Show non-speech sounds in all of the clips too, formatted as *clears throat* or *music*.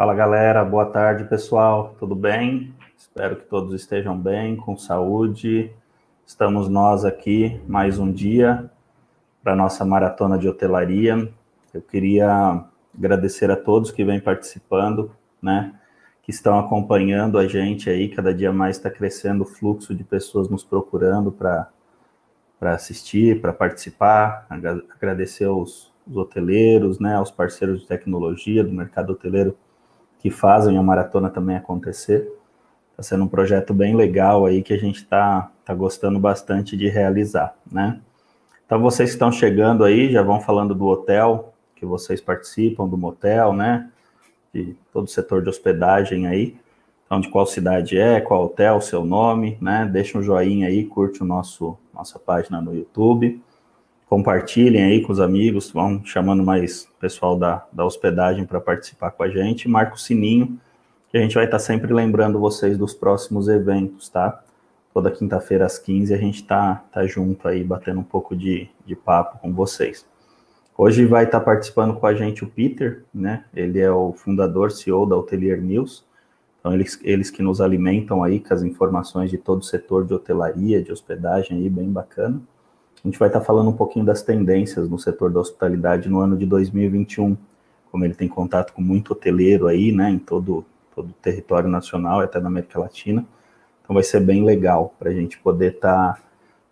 Fala galera, boa tarde pessoal, tudo bem? Espero que todos estejam bem, com saúde. Estamos nós aqui mais um dia para nossa maratona de hotelaria. Eu queria agradecer a todos que vêm participando, né? Que estão acompanhando a gente aí, cada dia mais está crescendo o fluxo de pessoas nos procurando para para assistir, para participar, agradecer aos, aos hoteleiros, né, aos parceiros de tecnologia do mercado hoteleiro que fazem a maratona também acontecer. Está sendo um projeto bem legal aí que a gente está tá gostando bastante de realizar, né? Então, vocês que estão chegando aí, já vão falando do hotel, que vocês participam, do motel, né? De todo o setor de hospedagem aí. Então, de qual cidade é, qual hotel, seu nome, né? Deixa um joinha aí, curte o nosso nossa página no YouTube. Compartilhem aí com os amigos, vão chamando mais pessoal da, da hospedagem para participar com a gente. Marca o sininho, que a gente vai estar tá sempre lembrando vocês dos próximos eventos, tá? Toda quinta-feira às 15 a gente tá, tá junto aí, batendo um pouco de, de papo com vocês. Hoje vai estar tá participando com a gente o Peter, né? Ele é o fundador, CEO da Hotelier News. Então, eles, eles que nos alimentam aí com as informações de todo o setor de hotelaria, de hospedagem aí, bem bacana. A gente vai estar falando um pouquinho das tendências no setor da hospitalidade no ano de 2021, como ele tem contato com muito hoteleiro aí, né, em todo, todo o território nacional, até na América Latina. Então vai ser bem legal para a gente poder estar tá,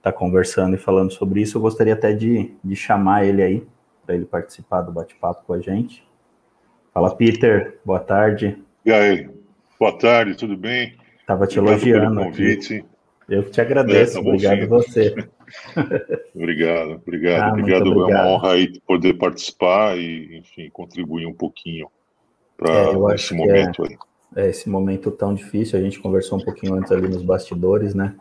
tá conversando e falando sobre isso. Eu gostaria até de, de chamar ele aí, para ele participar do bate-papo com a gente. Fala, Peter, boa tarde. E aí, Boa tarde, tudo bem? Estava te elogiando aqui. Eu que te agradeço, é, tá obrigado você. *laughs* obrigado, obrigado, ah, obrigado. É uma honra aí poder participar e, enfim, contribuir um pouquinho para é, esse momento é, aí. É, esse momento tão difícil, a gente conversou um pouquinho antes ali nos bastidores, né?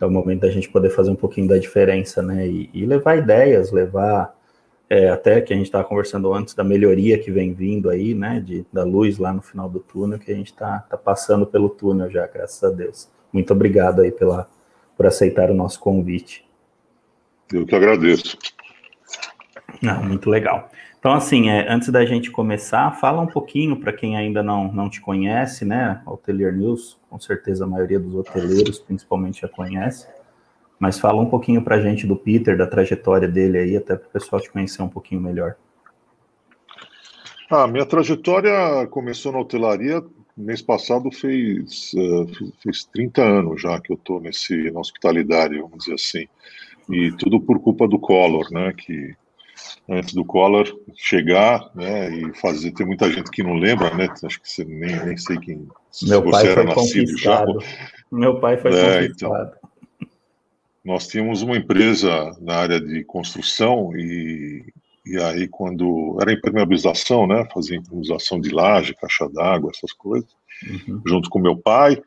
É o momento da gente poder fazer um pouquinho da diferença, né? E, e levar ideias, levar é, até que a gente estava conversando antes da melhoria que vem vindo aí, né, de, da luz lá no final do túnel, que a gente está tá passando pelo túnel já, graças a Deus. Muito obrigado aí pela, por aceitar o nosso convite. Eu que agradeço. Ah, muito legal. Então, assim, é, antes da gente começar, fala um pouquinho para quem ainda não, não te conhece, né? Hotelier News, com certeza a maioria dos hoteleiros, principalmente, já conhece. Mas fala um pouquinho para a gente do Peter, da trajetória dele aí, até para o pessoal te conhecer um pouquinho melhor. Ah, minha trajetória começou na hotelaria. Mês passado fez, uh, fez 30 anos já que eu estou nesse, na hospitalidade, vamos dizer assim. E tudo por culpa do Collor, né? Que antes do Collor chegar, né? E fazer. Tem muita gente que não lembra, né? Acho que você nem, nem sei quem. Meu pai foi conquistado. Já. Meu pai foi é, conquistado. Então, nós tínhamos uma empresa na área de construção e, e aí quando era impermeabilização, né, fazia impermeabilização de laje, caixa d'água, essas coisas, uhum. junto com meu pai.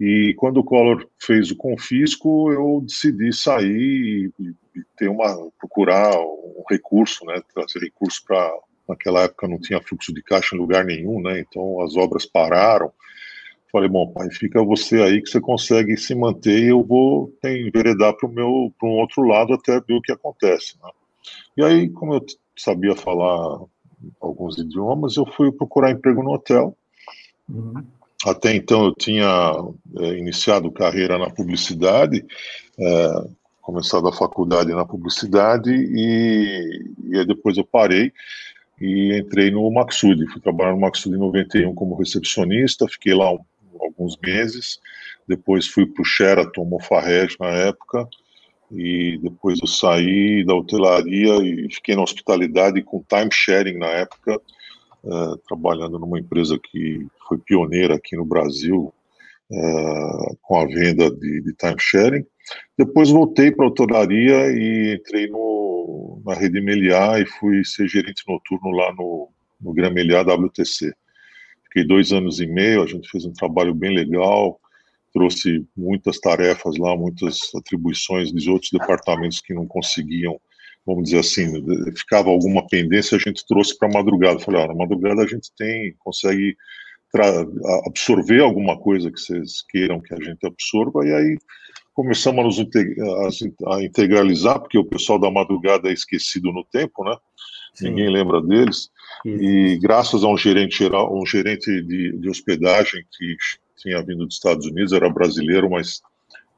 E quando o Collor fez o confisco, eu decidi sair e, e ter uma procurar um recurso, né, trazer recurso para naquela época não tinha fluxo de caixa em lugar nenhum, né? Então as obras pararam. Falei, bom, pai, fica você aí que você consegue se manter e eu vou enveredar para meu para um outro lado até ver o que acontece. Né? E aí, como eu sabia falar alguns idiomas, eu fui procurar emprego no hotel. Uhum. Até então eu tinha é, iniciado carreira na publicidade, é, começado a faculdade na publicidade e, e depois eu parei e entrei no Maxud. Fui trabalhar no Maxud em 91 como recepcionista, fiquei lá um alguns meses. Depois fui para o Sheraton Mofarrege na época. E depois eu saí da hotelaria e fiquei na hospitalidade com time sharing na época, uh, trabalhando numa empresa que foi pioneira aqui no Brasil uh, com a venda de, de time sharing. Depois voltei para a hotelaria e entrei no, na Rede Meliá e fui ser gerente noturno lá no, no Gran Meliá WTC. Fiquei dois anos e meio, a gente fez um trabalho bem legal, trouxe muitas tarefas lá, muitas atribuições de outros departamentos que não conseguiam, vamos dizer assim, ficava alguma pendência, a gente trouxe para a madrugada. Falei, ah, na madrugada a gente tem, consegue absorver alguma coisa que vocês queiram que a gente absorva, e aí começamos a, a integralizar, porque o pessoal da madrugada é esquecido no tempo, né? ninguém lembra deles. E graças a um gerente geral, um gerente de, de hospedagem que tinha vindo dos Estados Unidos, era brasileiro, mas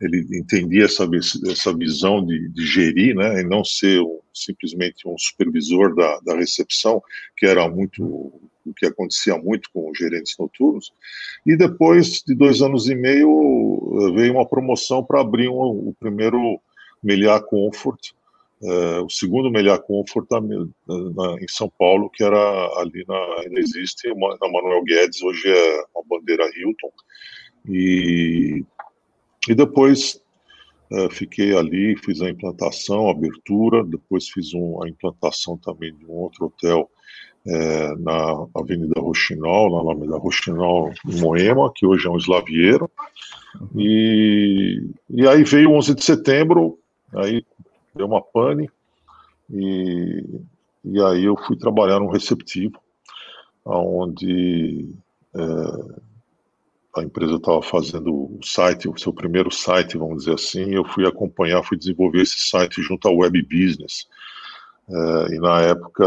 ele entendia essa, essa visão de, de gerir, né, e não ser um, simplesmente um supervisor da, da recepção, que era muito o que acontecia muito com os gerentes noturnos. E depois de dois anos e meio veio uma promoção para abrir um, o primeiro Meliá Comfort, é, o segundo Meliá Comfort na, na, em São Paulo, que era ali na ainda existe na Manuel Guedes, hoje é uma bandeira Hilton. E e depois é, fiquei ali, fiz a implantação, a abertura, depois fiz um, a implantação também de um outro hotel é, na Avenida Rochinol, na Alameda Rochinol, em Moema, que hoje é um eslavieiro. E, e aí veio o 11 de setembro, aí deu uma pane, e, e aí eu fui trabalhar no receptivo, onde é, a empresa estava fazendo o site, o seu primeiro site, vamos dizer assim, eu fui acompanhar, fui desenvolver esse site junto ao Web Business. É, e na época,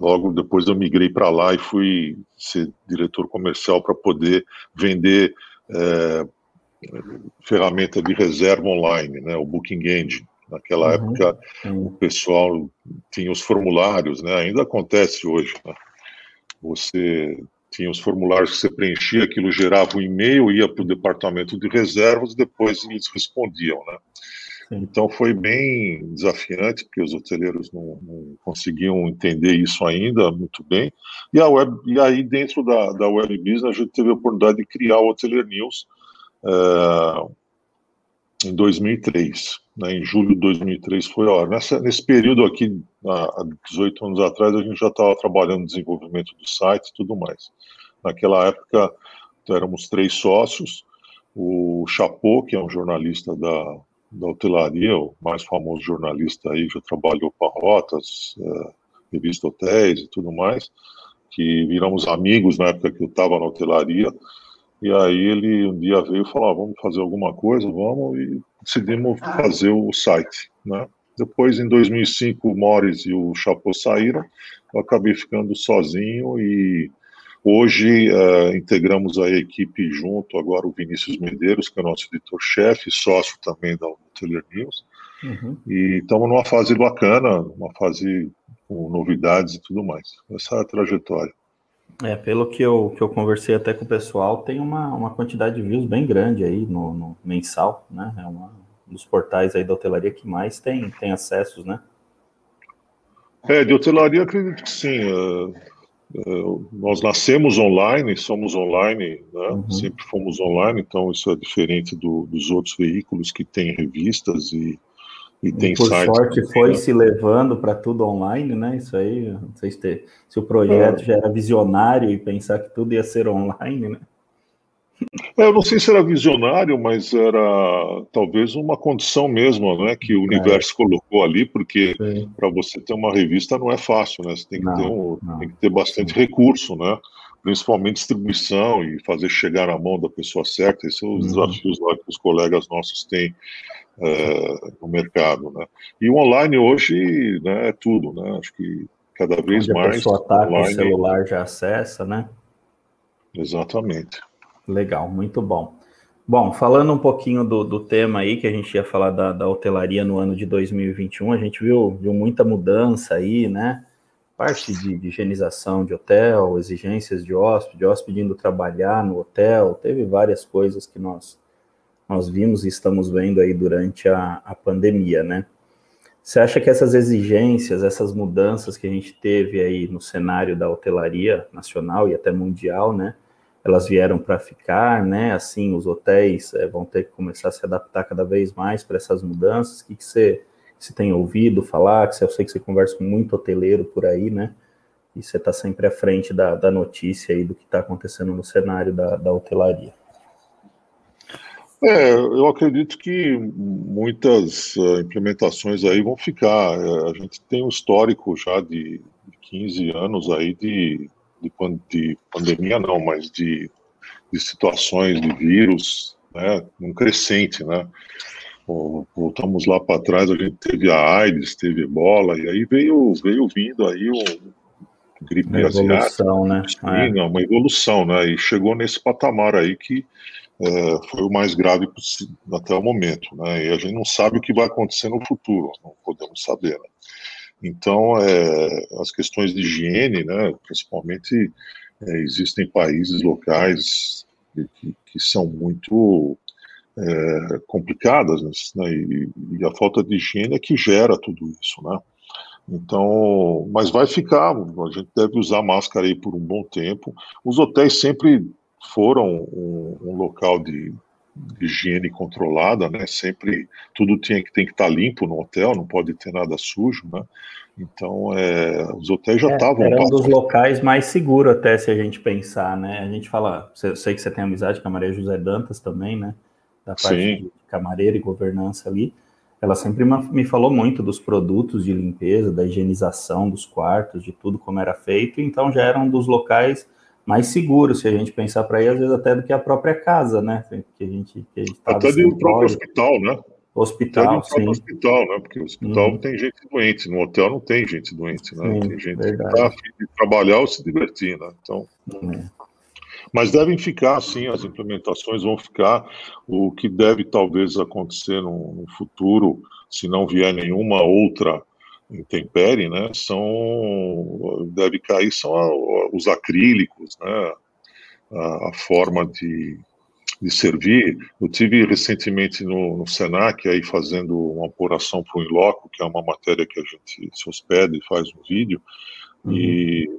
logo depois eu migrei para lá e fui ser diretor comercial para poder vender é, ferramenta de reserva online, né, o Booking Engine. Naquela uhum, época, o pessoal tinha os formulários, né, ainda acontece hoje. Né, você tinha os formulários que você preenchia, aquilo gerava um e-mail, ia para o departamento de reservas, depois eles respondiam, né? Então foi bem desafiante, porque os hoteleiros não, não, conseguiam entender isso ainda muito bem. E, a web, e aí, dentro da, da Web Business, a gente teve a oportunidade de criar o Hotelier News uh, em 2003 né, em julho de 2003 foi a hora. Nessa, nesse período aqui, há 18 anos atrás, a gente já estava trabalhando no desenvolvimento do site e tudo mais. Naquela época, éramos três sócios, o Chapô, que é um jornalista da, da hotelaria, o mais famoso jornalista aí, já trabalhou para Rotas, é, revista Hotéis e tudo mais, que viramos amigos na época que eu estava na hotelaria, e aí ele um dia veio e falou, ah, vamos fazer alguma coisa, vamos, e decidimos ah. fazer o site, né? Depois, em 2005, o Morris e o Chapo saíram, eu acabei ficando sozinho e hoje uh, integramos a equipe junto, agora o Vinícius Medeiros, que é nosso editor-chefe, sócio também da Hotelier News, uhum. e estamos numa fase bacana, uma fase com novidades e tudo mais. Essa é a trajetória. É, pelo que eu, que eu conversei até com o pessoal, tem uma, uma quantidade de views bem grande aí no, no mensal, né? É uma, um dos portais aí da hotelaria que mais tem, tem acessos, né? É, de hotelaria acredito que sim. É, é, nós nascemos online, somos online, né? Uhum. sempre fomos online, então isso é diferente do, dos outros veículos que têm revistas e e tem Por sites sorte foi né? se levando para tudo online, né? Isso aí, não sei se, se o projeto é. já era visionário e pensar que tudo ia ser online, né? É, eu não sei se era visionário, mas era talvez uma condição mesmo, né, que o é. universo é. colocou ali, porque para você ter uma revista não é fácil, né? Você tem que, não, ter, um, tem que ter bastante recurso, né? Principalmente distribuição e fazer chegar na mão da pessoa certa. Esses são os uhum. desafios lá que os colegas nossos têm é, no mercado, né? E o online hoje né, é tudo, né? Acho que cada vez Onde mais. A pessoa está com o celular já acessa, né? Exatamente. Legal, muito bom. Bom, falando um pouquinho do, do tema aí, que a gente ia falar da, da hotelaria no ano de 2021, a gente viu, viu muita mudança aí, né? Parte de, de higienização de hotel, exigências de hóspede, hóspede indo trabalhar no hotel, teve várias coisas que nós nós vimos e estamos vendo aí durante a, a pandemia, né? Você acha que essas exigências, essas mudanças que a gente teve aí no cenário da hotelaria nacional e até mundial, né? Elas vieram para ficar, né? Assim, os hotéis é, vão ter que começar a se adaptar cada vez mais para essas mudanças. O que, que você, você tem ouvido falar? Que eu sei que você conversa com muito hoteleiro por aí, né? E você está sempre à frente da, da notícia aí do que está acontecendo no cenário da, da hotelaria. É, eu acredito que muitas uh, implementações aí vão ficar. É, a gente tem um histórico já de 15 anos aí de, de, de pandemia, não, mas de, de situações de vírus, né, um crescente, né? voltamos lá para trás, a gente teve a AIDS, teve ebola, e aí veio, veio vindo aí o gripe uma asiática. Né? Sim, é. uma evolução, né? E chegou nesse patamar aí que é, foi o mais grave possível até o momento, né? E a gente não sabe o que vai acontecer no futuro, não podemos saber. Né? Então, é, as questões de higiene, né? Principalmente é, existem países locais que, que são muito é, complicadas, né? E, e, a falta de higiene é que gera tudo isso, né? Então, mas vai ficar, a gente deve usar máscara aí por um bom tempo. Os hotéis sempre foram um, um local de, de, higiene controlada, né? Sempre tudo tinha que tem que estar limpo no hotel, não pode ter nada sujo, né? Então, é, os hotéis já estavam. É, era um dos locais mais seguros, até se a gente pensar, né? A gente fala, eu sei que você tem amizade com a Maria José Dantas também, né? Da parte Sim. de camareira e governança ali. Ela sempre me falou muito dos produtos de limpeza, da higienização dos quartos, de tudo como era feito. Então, já era um dos locais mais seguro, se a gente pensar para aí, às vezes até do que a própria casa, né? Que a gente, que a gente até do próprio hospital, né? Hospital, até sim. hospital, né? Porque o hospital uhum. tem gente doente, no hotel não tem gente doente, né? Sim, tem gente verdade. que está de trabalhar ou se divertir, né? Então, uhum. mas devem ficar, sim, as implementações vão ficar. O que deve talvez acontecer no, no futuro, se não vier nenhuma outra intempérie, né, são, deve cair, são os acrílicos, né, a, a, forma de, de servir. Eu tive recentemente no, no Senac aí fazendo uma apuração para o Inloco, que é uma matéria que a gente se hospeda e faz um vídeo, uhum. e,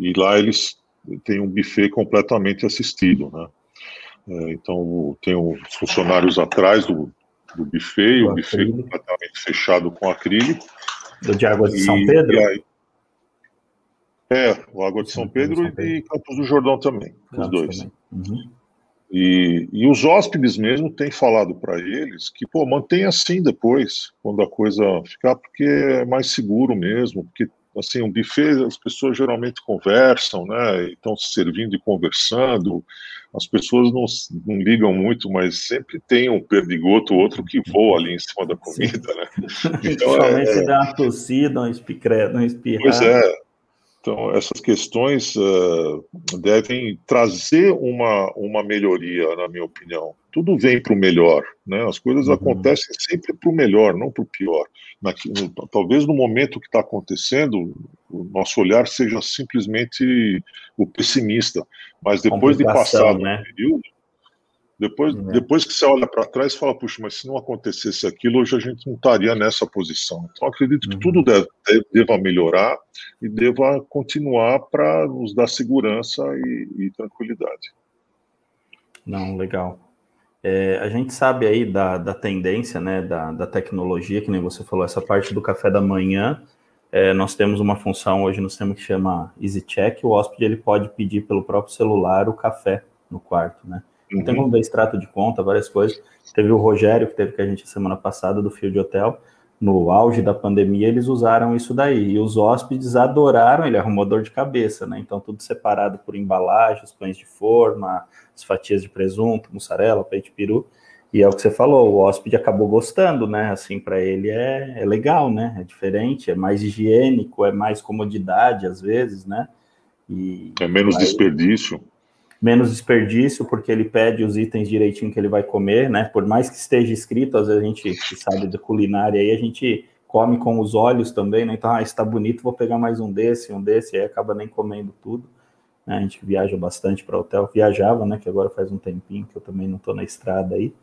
e lá eles têm um buffet completamente assistido, né, é, então tem os funcionários atrás do, do buffet, o, o buffet completamente fechado com acrílico, do de Água de São e, Pedro? E aí, é, o Água de São Pedro, São Pedro, e Campos do Jordão também, Campos os dois. Uhum. E, e os hóspedes mesmo têm falado para eles que, pô, mantém assim depois, quando a coisa ficar, porque é mais seguro mesmo, porque assim, um buffet, as pessoas geralmente conversam, né, estão se servindo e conversando, as pessoas não, não ligam muito, mas sempre tem um perdigoto ou outro que voa ali em cima da comida, Sim. né? *laughs* Então, Principalmente é, dá uma tossida, um. Pois é, então, essas questões uh, devem trazer uma, uma melhoria, na minha opinião. Tudo vem para o melhor, né? As coisas uhum. acontecem sempre para o melhor, não para o pior. Na, no, talvez no momento que está acontecendo, o nosso olhar seja simplesmente o pessimista, mas depois de passar né? um período, depois, é. depois que você olha para trás, fala, puxa, mas se não acontecesse aquilo, hoje a gente não estaria nessa posição. Então, acredito que uhum. tudo deve, deva melhorar e deva continuar para nos dar segurança e, e tranquilidade. Não, legal. É, a gente sabe aí da, da tendência, né, da, da tecnologia, que nem você falou, essa parte do café da manhã, é, nós temos uma função hoje no sistema que chama EasyCheck, o hóspede ele pode pedir pelo próprio celular o café no quarto, né? Uhum. Tem como ver extrato de conta, várias coisas. Teve o Rogério, que teve com a gente semana passada, do Fio de Hotel. No auge da pandemia, eles usaram isso daí. E os hóspedes adoraram, ele arrumou dor de cabeça, né? Então, tudo separado por embalagens, pães de forma, as fatias de presunto, mussarela, peito de peru. E é o que você falou, o hóspede acabou gostando, né? Assim, para ele é, é legal, né? É diferente, é mais higiênico, é mais comodidade às vezes, né? E, é menos desperdício menos desperdício, porque ele pede os itens direitinho que ele vai comer, né? Por mais que esteja escrito, às vezes a gente que sabe de culinária aí, a gente come com os olhos também, né? Então, ah, está bonito, vou pegar mais um desse, um desse, aí acaba nem comendo tudo. Né? A gente viaja bastante para hotel, viajava, né? Que agora faz um tempinho que eu também não estou na estrada aí.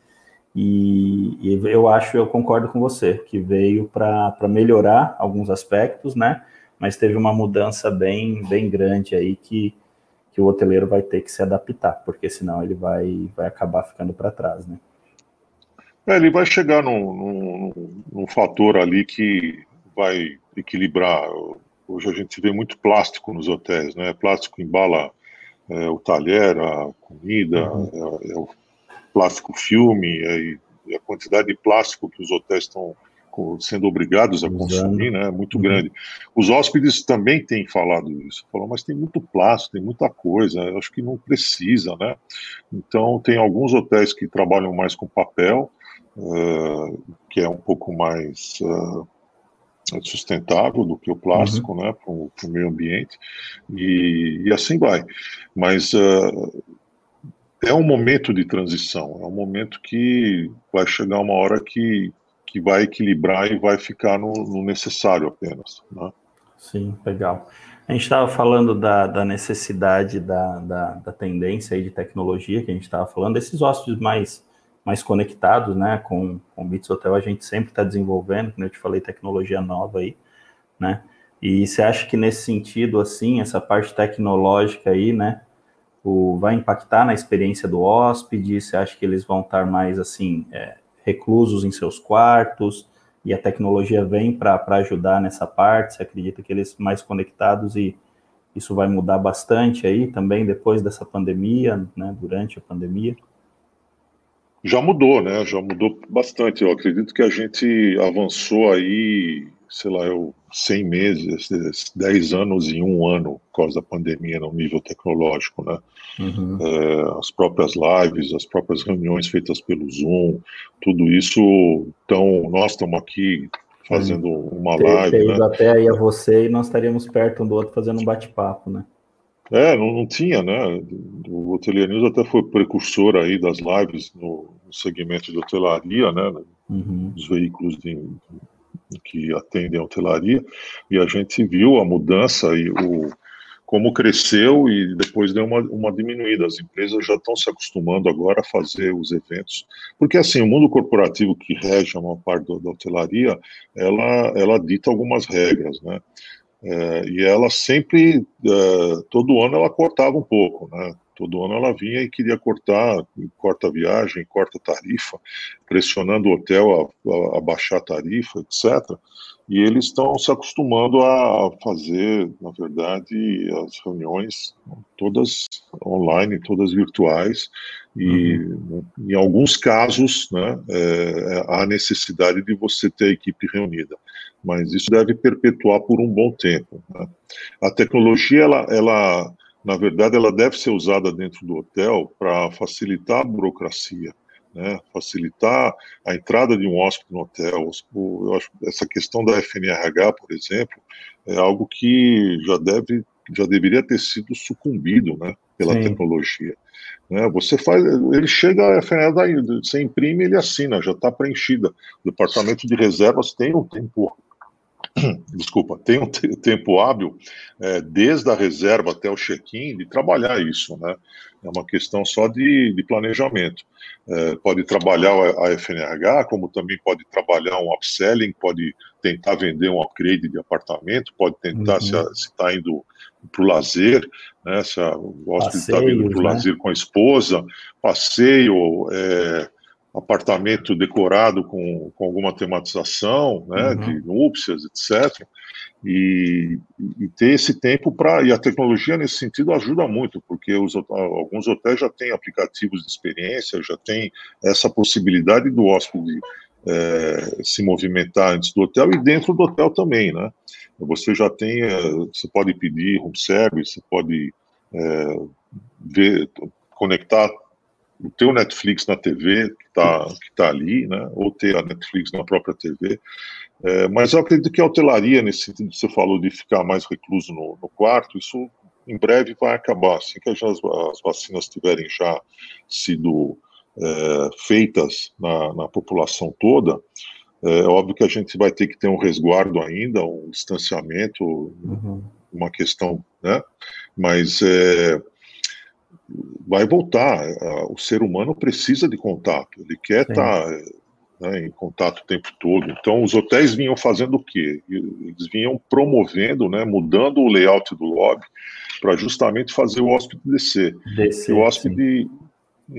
E, e, eu acho, eu concordo com você, que veio para melhorar alguns aspectos, né? Mas teve uma mudança bem, bem grande aí que que o hoteleiro vai ter que se adaptar, porque senão ele vai, vai acabar ficando para trás, né? É, ele vai chegar num, num, num, fator ali que vai equilibrar. Hoje a gente vê muito plástico nos hotéis, né? Plástico embala é, o talher, a comida, uhum. é, é, o plástico filme, é, a quantidade de plástico que os hotéis estão sendo obrigados a consumir, né, é muito uhum. grande. Os hóspedes também têm falado isso, falam, mas tem muito plástico, tem muita coisa, eu acho que não precisa, né? Então, tem alguns hotéis que trabalham mais com papel, uh, que é um pouco mais uh, sustentável do que o plástico, uhum. né, para o meio ambiente, e, e, assim vai. Mas uh, é um momento de transição, é um momento que vai chegar uma hora que, que vai equilibrar e vai ficar no, no necessário apenas. Né? Sim, legal. A gente estava falando da, da necessidade da, da, da, tendência aí de tecnologia que a gente estava falando, esses hóspedes mais, mais conectados, né, com, o Bits Hotel, a gente sempre está desenvolvendo, como eu te falei, tecnologia nova aí, né, e você acha que nesse sentido, assim, essa parte tecnológica aí, né, o, vai impactar na experiência do hóspede? Você acha que eles vão estar mais assim é, reclusos em seus quartos e a tecnologia vem para ajudar nessa parte? Você acredita que eles mais conectados e isso vai mudar bastante aí também depois dessa pandemia, né, durante a pandemia? Já mudou, né? Já mudou bastante. Eu acredito que a gente avançou aí sei lá, eu 100 meses, 10 anos em um ano por causa da pandemia no nível tecnológico, né? Uhum. É, as próprias lives, as próprias reuniões feitas pelo Zoom, tudo isso, então, nós estamos aqui fazendo uma live, né? até aí a você e nós estaríamos perto um do outro fazendo um bate-papo, né? É, não, não tinha, né? O Hotelier News até foi precursor aí das lives no, no segmento de hotelaria, né? Uhum. Os veículos de, que atendem a hotelaria, e a gente viu a mudança e o, como cresceu e depois deu uma, uma diminuída. As empresas já estão se acostumando agora a fazer os eventos, porque assim, o mundo corporativo que rege a maior parte da, da hotelaria, ela, ela dita algumas regras, né? É, e ela sempre, é, todo ano ela cortava um pouco, né? Todo ano ela vinha e queria cortar, corta a viagem, corta a tarifa, pressionando o hotel a, a, a baixar a tarifa, etc. E eles estão se acostumando a fazer, na verdade, as reuniões todas online, todas virtuais, e uhum. em alguns casos né, é, há necessidade de você ter a equipe reunida, mas isso deve perpetuar por um bom tempo. Né? A tecnologia, ela, ela na verdade, ela deve ser usada dentro do hotel para facilitar a burocracia, né? facilitar a entrada de um hóspede no hotel. Eu acho essa questão da FNRH, por exemplo, é algo que já deve, já deveria ter sido sucumbido, né, pela Sim. tecnologia. Né? Você faz, ele chega a FNRH, você imprime, ele assina, já está preenchida. O departamento de reservas tem um tempo *clears throat* desculpa, tem um tempo hábil, é, desde a reserva até o check-in, de trabalhar isso, né? É uma questão só de, de planejamento. É, pode trabalhar a, FNH, como também pode trabalhar um upselling, pode tentar vender um upgrade de apartamento, pode tentar, uhum. se está indo para o lazer, né? Se a, o hóspede está vindo para o né? lazer com a esposa, passeio, é, apartamento decorado com, com alguma tematização, né, uhum. de núpcias, etc. E, e ter esse tempo para. E a tecnologia, nesse sentido, ajuda muito, porque os, alguns hotéis já têm aplicativos de experiência, já tem essa possibilidade do hóspede é, se movimentar antes do hotel e dentro do hotel também, né? Você já tem, é, você pode pedir room service, você pode é, ver, conectar o teu Netflix na TV, que está tá ali, né, ou ter a Netflix na própria TV. É, mas eu acredito que a hotelaria, nesse sentido que você falou de ficar mais recluso no, no quarto, isso em breve vai acabar. Assim que as, as vacinas tiverem já sido é, feitas na, na, população toda, é óbvio que a gente vai ter que ter um resguardo ainda, um distanciamento, uhum. uma questão, né? Mas é, vai voltar. O ser humano precisa de contato, ele quer estar né, em contato o tempo todo. Então, os hotéis vinham fazendo o quê? Eles vinham promovendo, né, mudando o layout do lobby para justamente fazer o hóspede descer. descer o hóspede sim.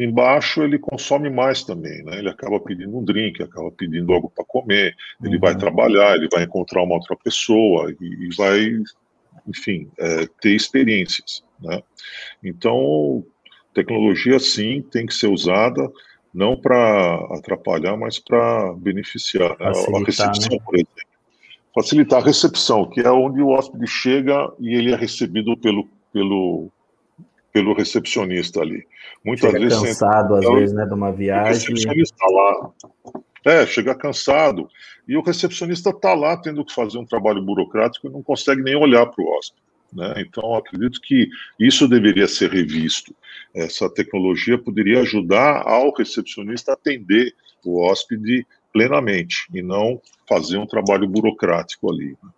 embaixo ele consome mais também, né? Ele acaba pedindo um drink, acaba pedindo algo para comer, ele uhum. vai trabalhar, ele vai encontrar uma outra pessoa e, e vai, enfim, é, ter experiências. Né? Então, tecnologia sim tem que ser usada não para atrapalhar, mas para beneficiar. Né? A recepção, né? por exemplo. Facilitar a recepção, que é onde o hóspede chega e ele é recebido pelo, pelo, pelo recepcionista ali. Muitas chega vezes cansado, às vezes, né, de uma viagem. O recepcionista lá. É, chega cansado. E o recepcionista está lá tendo que fazer um trabalho burocrático e não consegue nem olhar para o hóspede. Né? Então, acredito que isso deveria ser revisto. Essa tecnologia poderia ajudar ao recepcionista a atender o hóspede plenamente e não fazer um trabalho burocrático ali. Né?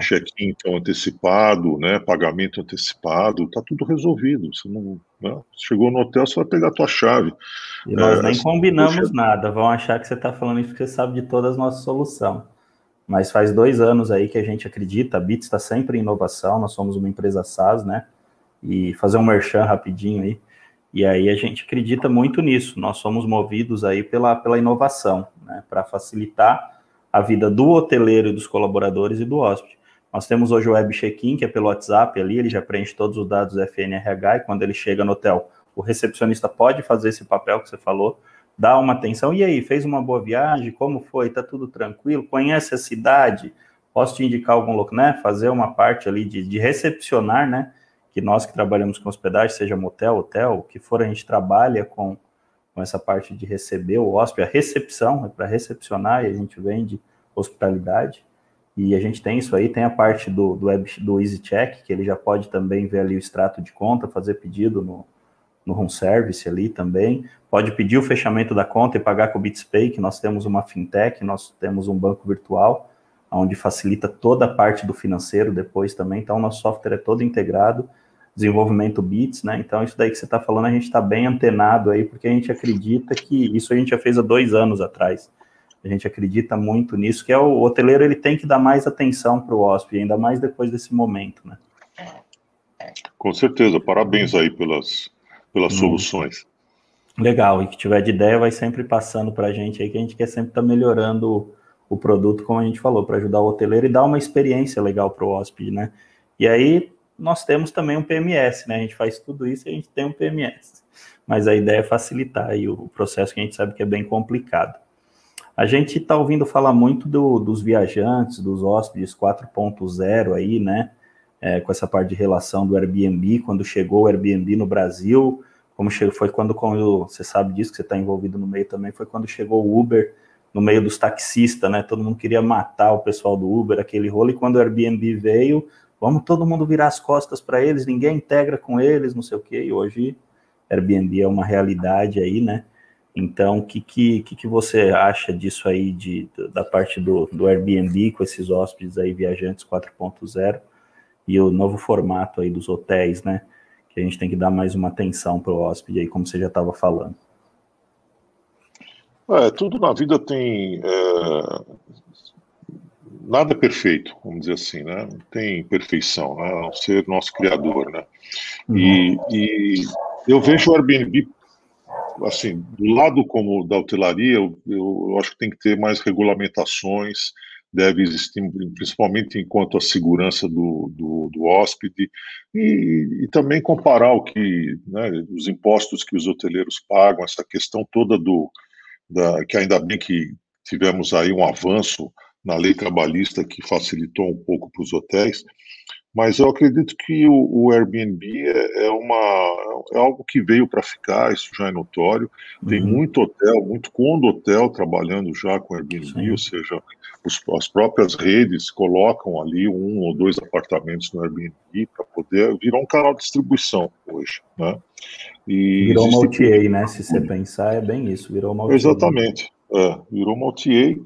check-in então, antecipado, né, pagamento antecipado, tá tudo resolvido. Você não, né, chegou no hotel, você vai pegar a tua chave. E nós é, nem combinamos nada. Vão achar que você está falando isso porque você sabe de todas as nossas soluções. Mas faz dois anos aí que a gente acredita, a Bits está sempre em inovação, nós somos uma empresa SaaS, né? E fazer um merchan rapidinho aí. E aí a gente acredita muito nisso. Nós somos movidos aí pela, pela inovação, né? Para facilitar a vida do hoteleiro e dos colaboradores e do hóspede. Nós temos hoje o web check-in, que é pelo WhatsApp ali, ele já preenche todos os dados do FNRH e quando ele chega no hotel, o recepcionista pode fazer esse papel que você falou, dar uma atenção. E aí, fez uma boa viagem? Como foi? Tá tudo tranquilo? Conhece a cidade? Posso te indicar algum lugar, né? Fazer uma parte ali de, de recepcionar, né? Que nós que trabalhamos com hospedagem, seja motel, hotel, o que for, a gente trabalha com com essa parte de receber o hóspede, a recepção, é para recepcionar, e a gente vende hospitalidade. E a gente tem isso aí, tem a parte do, do, web, do EasyCheck, que ele já pode também ver ali o extrato de conta, fazer pedido no, no home service ali também. Pode pedir o fechamento da conta e pagar com o BitsPay, que nós temos uma fintech, nós temos um banco virtual, onde facilita toda a parte do financeiro depois também. Então, nosso software é todo integrado desenvolvimento bits, né? Então, isso daí que você está falando, a gente está bem antenado aí, porque a gente acredita que isso a gente já fez há dois anos atrás. A gente acredita muito nisso, que é o hoteleiro ele tem que dar mais atenção para o hóspede, ainda mais depois desse momento, né? Com certeza, parabéns aí pelas, pelas hum. soluções. Legal, e que tiver de ideia vai sempre passando para a gente aí, que a gente quer sempre estar tá melhorando o, o produto, como a gente falou, para ajudar o hoteleiro e dar uma experiência legal para o hóspede, né? E aí, nós temos também um PMS, né? A gente faz tudo isso e a gente tem um PMS. Mas a ideia é facilitar aí o processo que a gente sabe que é bem complicado. A gente está ouvindo falar muito do, dos viajantes, dos hóspedes 4.0 aí, né? É, com essa parte de relação do Airbnb, quando chegou o Airbnb no Brasil, como chegou, foi quando, como você sabe disso, que você está envolvido no meio também, foi quando chegou o Uber no meio dos taxistas, né? Todo mundo queria matar o pessoal do Uber, aquele rolo, e quando o Airbnb veio, Vamos todo mundo virar as costas para eles, ninguém integra com eles, não sei o quê. E hoje Airbnb é uma realidade aí, né? Então, o que, que, que você acha disso aí, de, da parte do, do Airbnb com esses hóspedes aí, viajantes 4.0 e o novo formato aí dos hotéis, né? Que a gente tem que dar mais uma atenção para o hóspede aí, como você já estava falando. É, tudo na vida tem é, nada é perfeito, vamos dizer assim, né? Não tem perfeição, né? A não ser nosso criador, né? Uhum. E, e, eu vejo o Airbnb, assim, do lado como da hotelaria, eu, eu, acho que tem que ter mais regulamentações, deve existir, principalmente enquanto a segurança do, do, do hóspede, e, e, também comparar o que, né, os impostos que os hoteleiros pagam, essa questão toda do, da, que ainda bem que tivemos aí um avanço na lei trabalhista que facilitou um pouco para os hotéis, mas eu acredito que o, o Airbnb é, é, uma, é algo que veio para ficar, isso já é notório. Tem uhum. muito hotel, muito condo hotel trabalhando já com Airbnb, Sim. ou seja, os, as próprias redes colocam ali um ou dois apartamentos no Airbnb para poder virar um canal de distribuição hoje, né? E virou uma OTA, né? Se você pensar, é bem isso, virou uma OTA. Exatamente. É, virou uma OTA.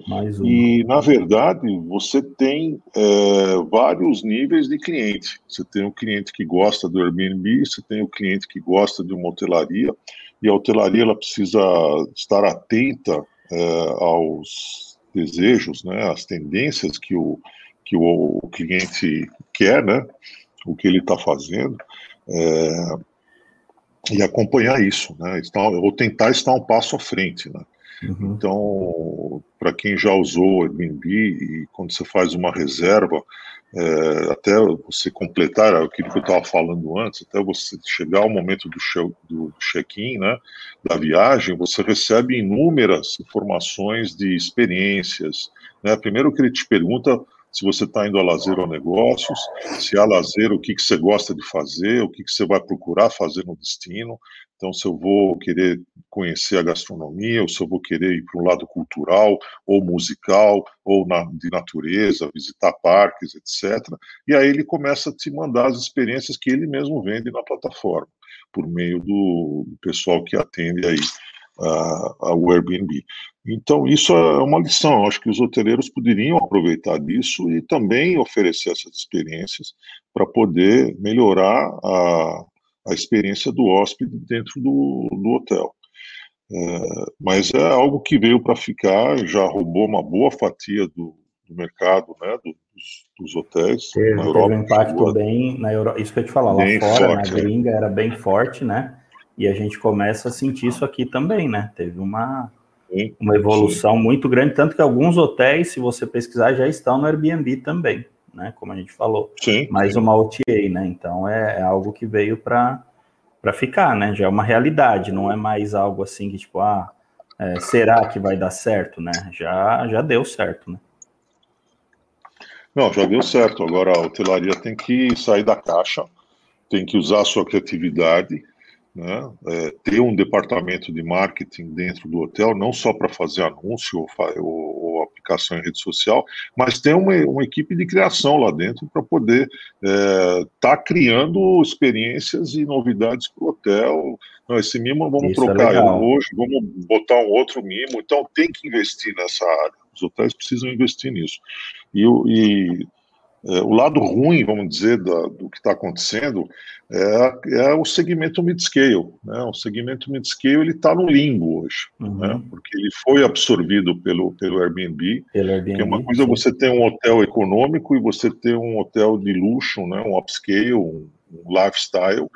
E, na verdade, você tem é, vários níveis de cliente. Você tem o cliente que gosta do Airbnb, você tem o cliente que gosta de uma hotelaria, e a hotelaria ela precisa estar atenta é, aos desejos, né, às tendências que o, que o, o cliente quer, né, o que ele está fazendo. É, e acompanhar isso, né? ou tentar estar um passo à frente, né? Uhum. Então, para quem já usou o Airbnb e quando você faz uma reserva, é, até você completar aquilo que eu estava falando antes, até você chegar ao momento do, do check-in, né, da viagem, você recebe inúmeras informações de experiências. Né? Primeiro que ele te pergunta se você está indo a lazer ou negócios, se há lazer, o que, que você gosta de fazer, o que, que você vai procurar fazer no destino. Então, se eu vou querer conhecer a gastronomia, ou se eu vou querer ir para um lado cultural, ou musical, ou na, de natureza, visitar parques, etc. E aí ele começa a te mandar as experiências que ele mesmo vende na plataforma, por meio do, do pessoal que atende aí ao Airbnb. Então, isso é uma lição. Eu acho que os hoteleiros poderiam aproveitar disso e também oferecer essas experiências para poder melhorar a, a experiência do hóspede dentro do, do hotel. É, mas é algo que veio para ficar, já roubou uma boa fatia do, do mercado, né, dos, dos hotéis. Teve, na Europa, teve um impacto bem na Europa. Isso que eu te falar, lá fora, forte, na é. gringa, era bem forte, né? E a gente começa a sentir isso aqui também, né? Teve uma, uma evolução muito grande, tanto que alguns hotéis, se você pesquisar, já estão no Airbnb também, né? Como a gente falou. Sim. Mais uma OTA, né? Então é, é algo que veio para ficar, né? Já é uma realidade, não é mais algo assim que, tipo, ah, é, será que vai dar certo, né? Já, já deu certo, né? Não, já deu certo. Agora a hotelaria tem que sair da caixa, tem que usar a sua criatividade né, é, ter um departamento de marketing dentro do hotel, não só para fazer anúncio ou, ou, ou, aplicação em rede social, mas ter uma, uma equipe de criação lá dentro para poder estar é, tá criando experiências e novidades para o hotel. Não, esse mimo vamos Isso é trocar é hoje, vamos botar um outro mimo, então tem que investir nessa área. Os hotéis precisam investir nisso. E, e o lado ruim, vamos dizer, da, do que está acontecendo é, é, o segmento mid-scale. Né? O segmento mid-scale ele está no limbo hoje, uhum. né? porque ele foi absorvido pelo, pelo Airbnb. Pelo Airbnb que é uma coisa sim. você ter um hotel econômico e você ter um hotel de luxo, né? um upscale, um, um lifestyle,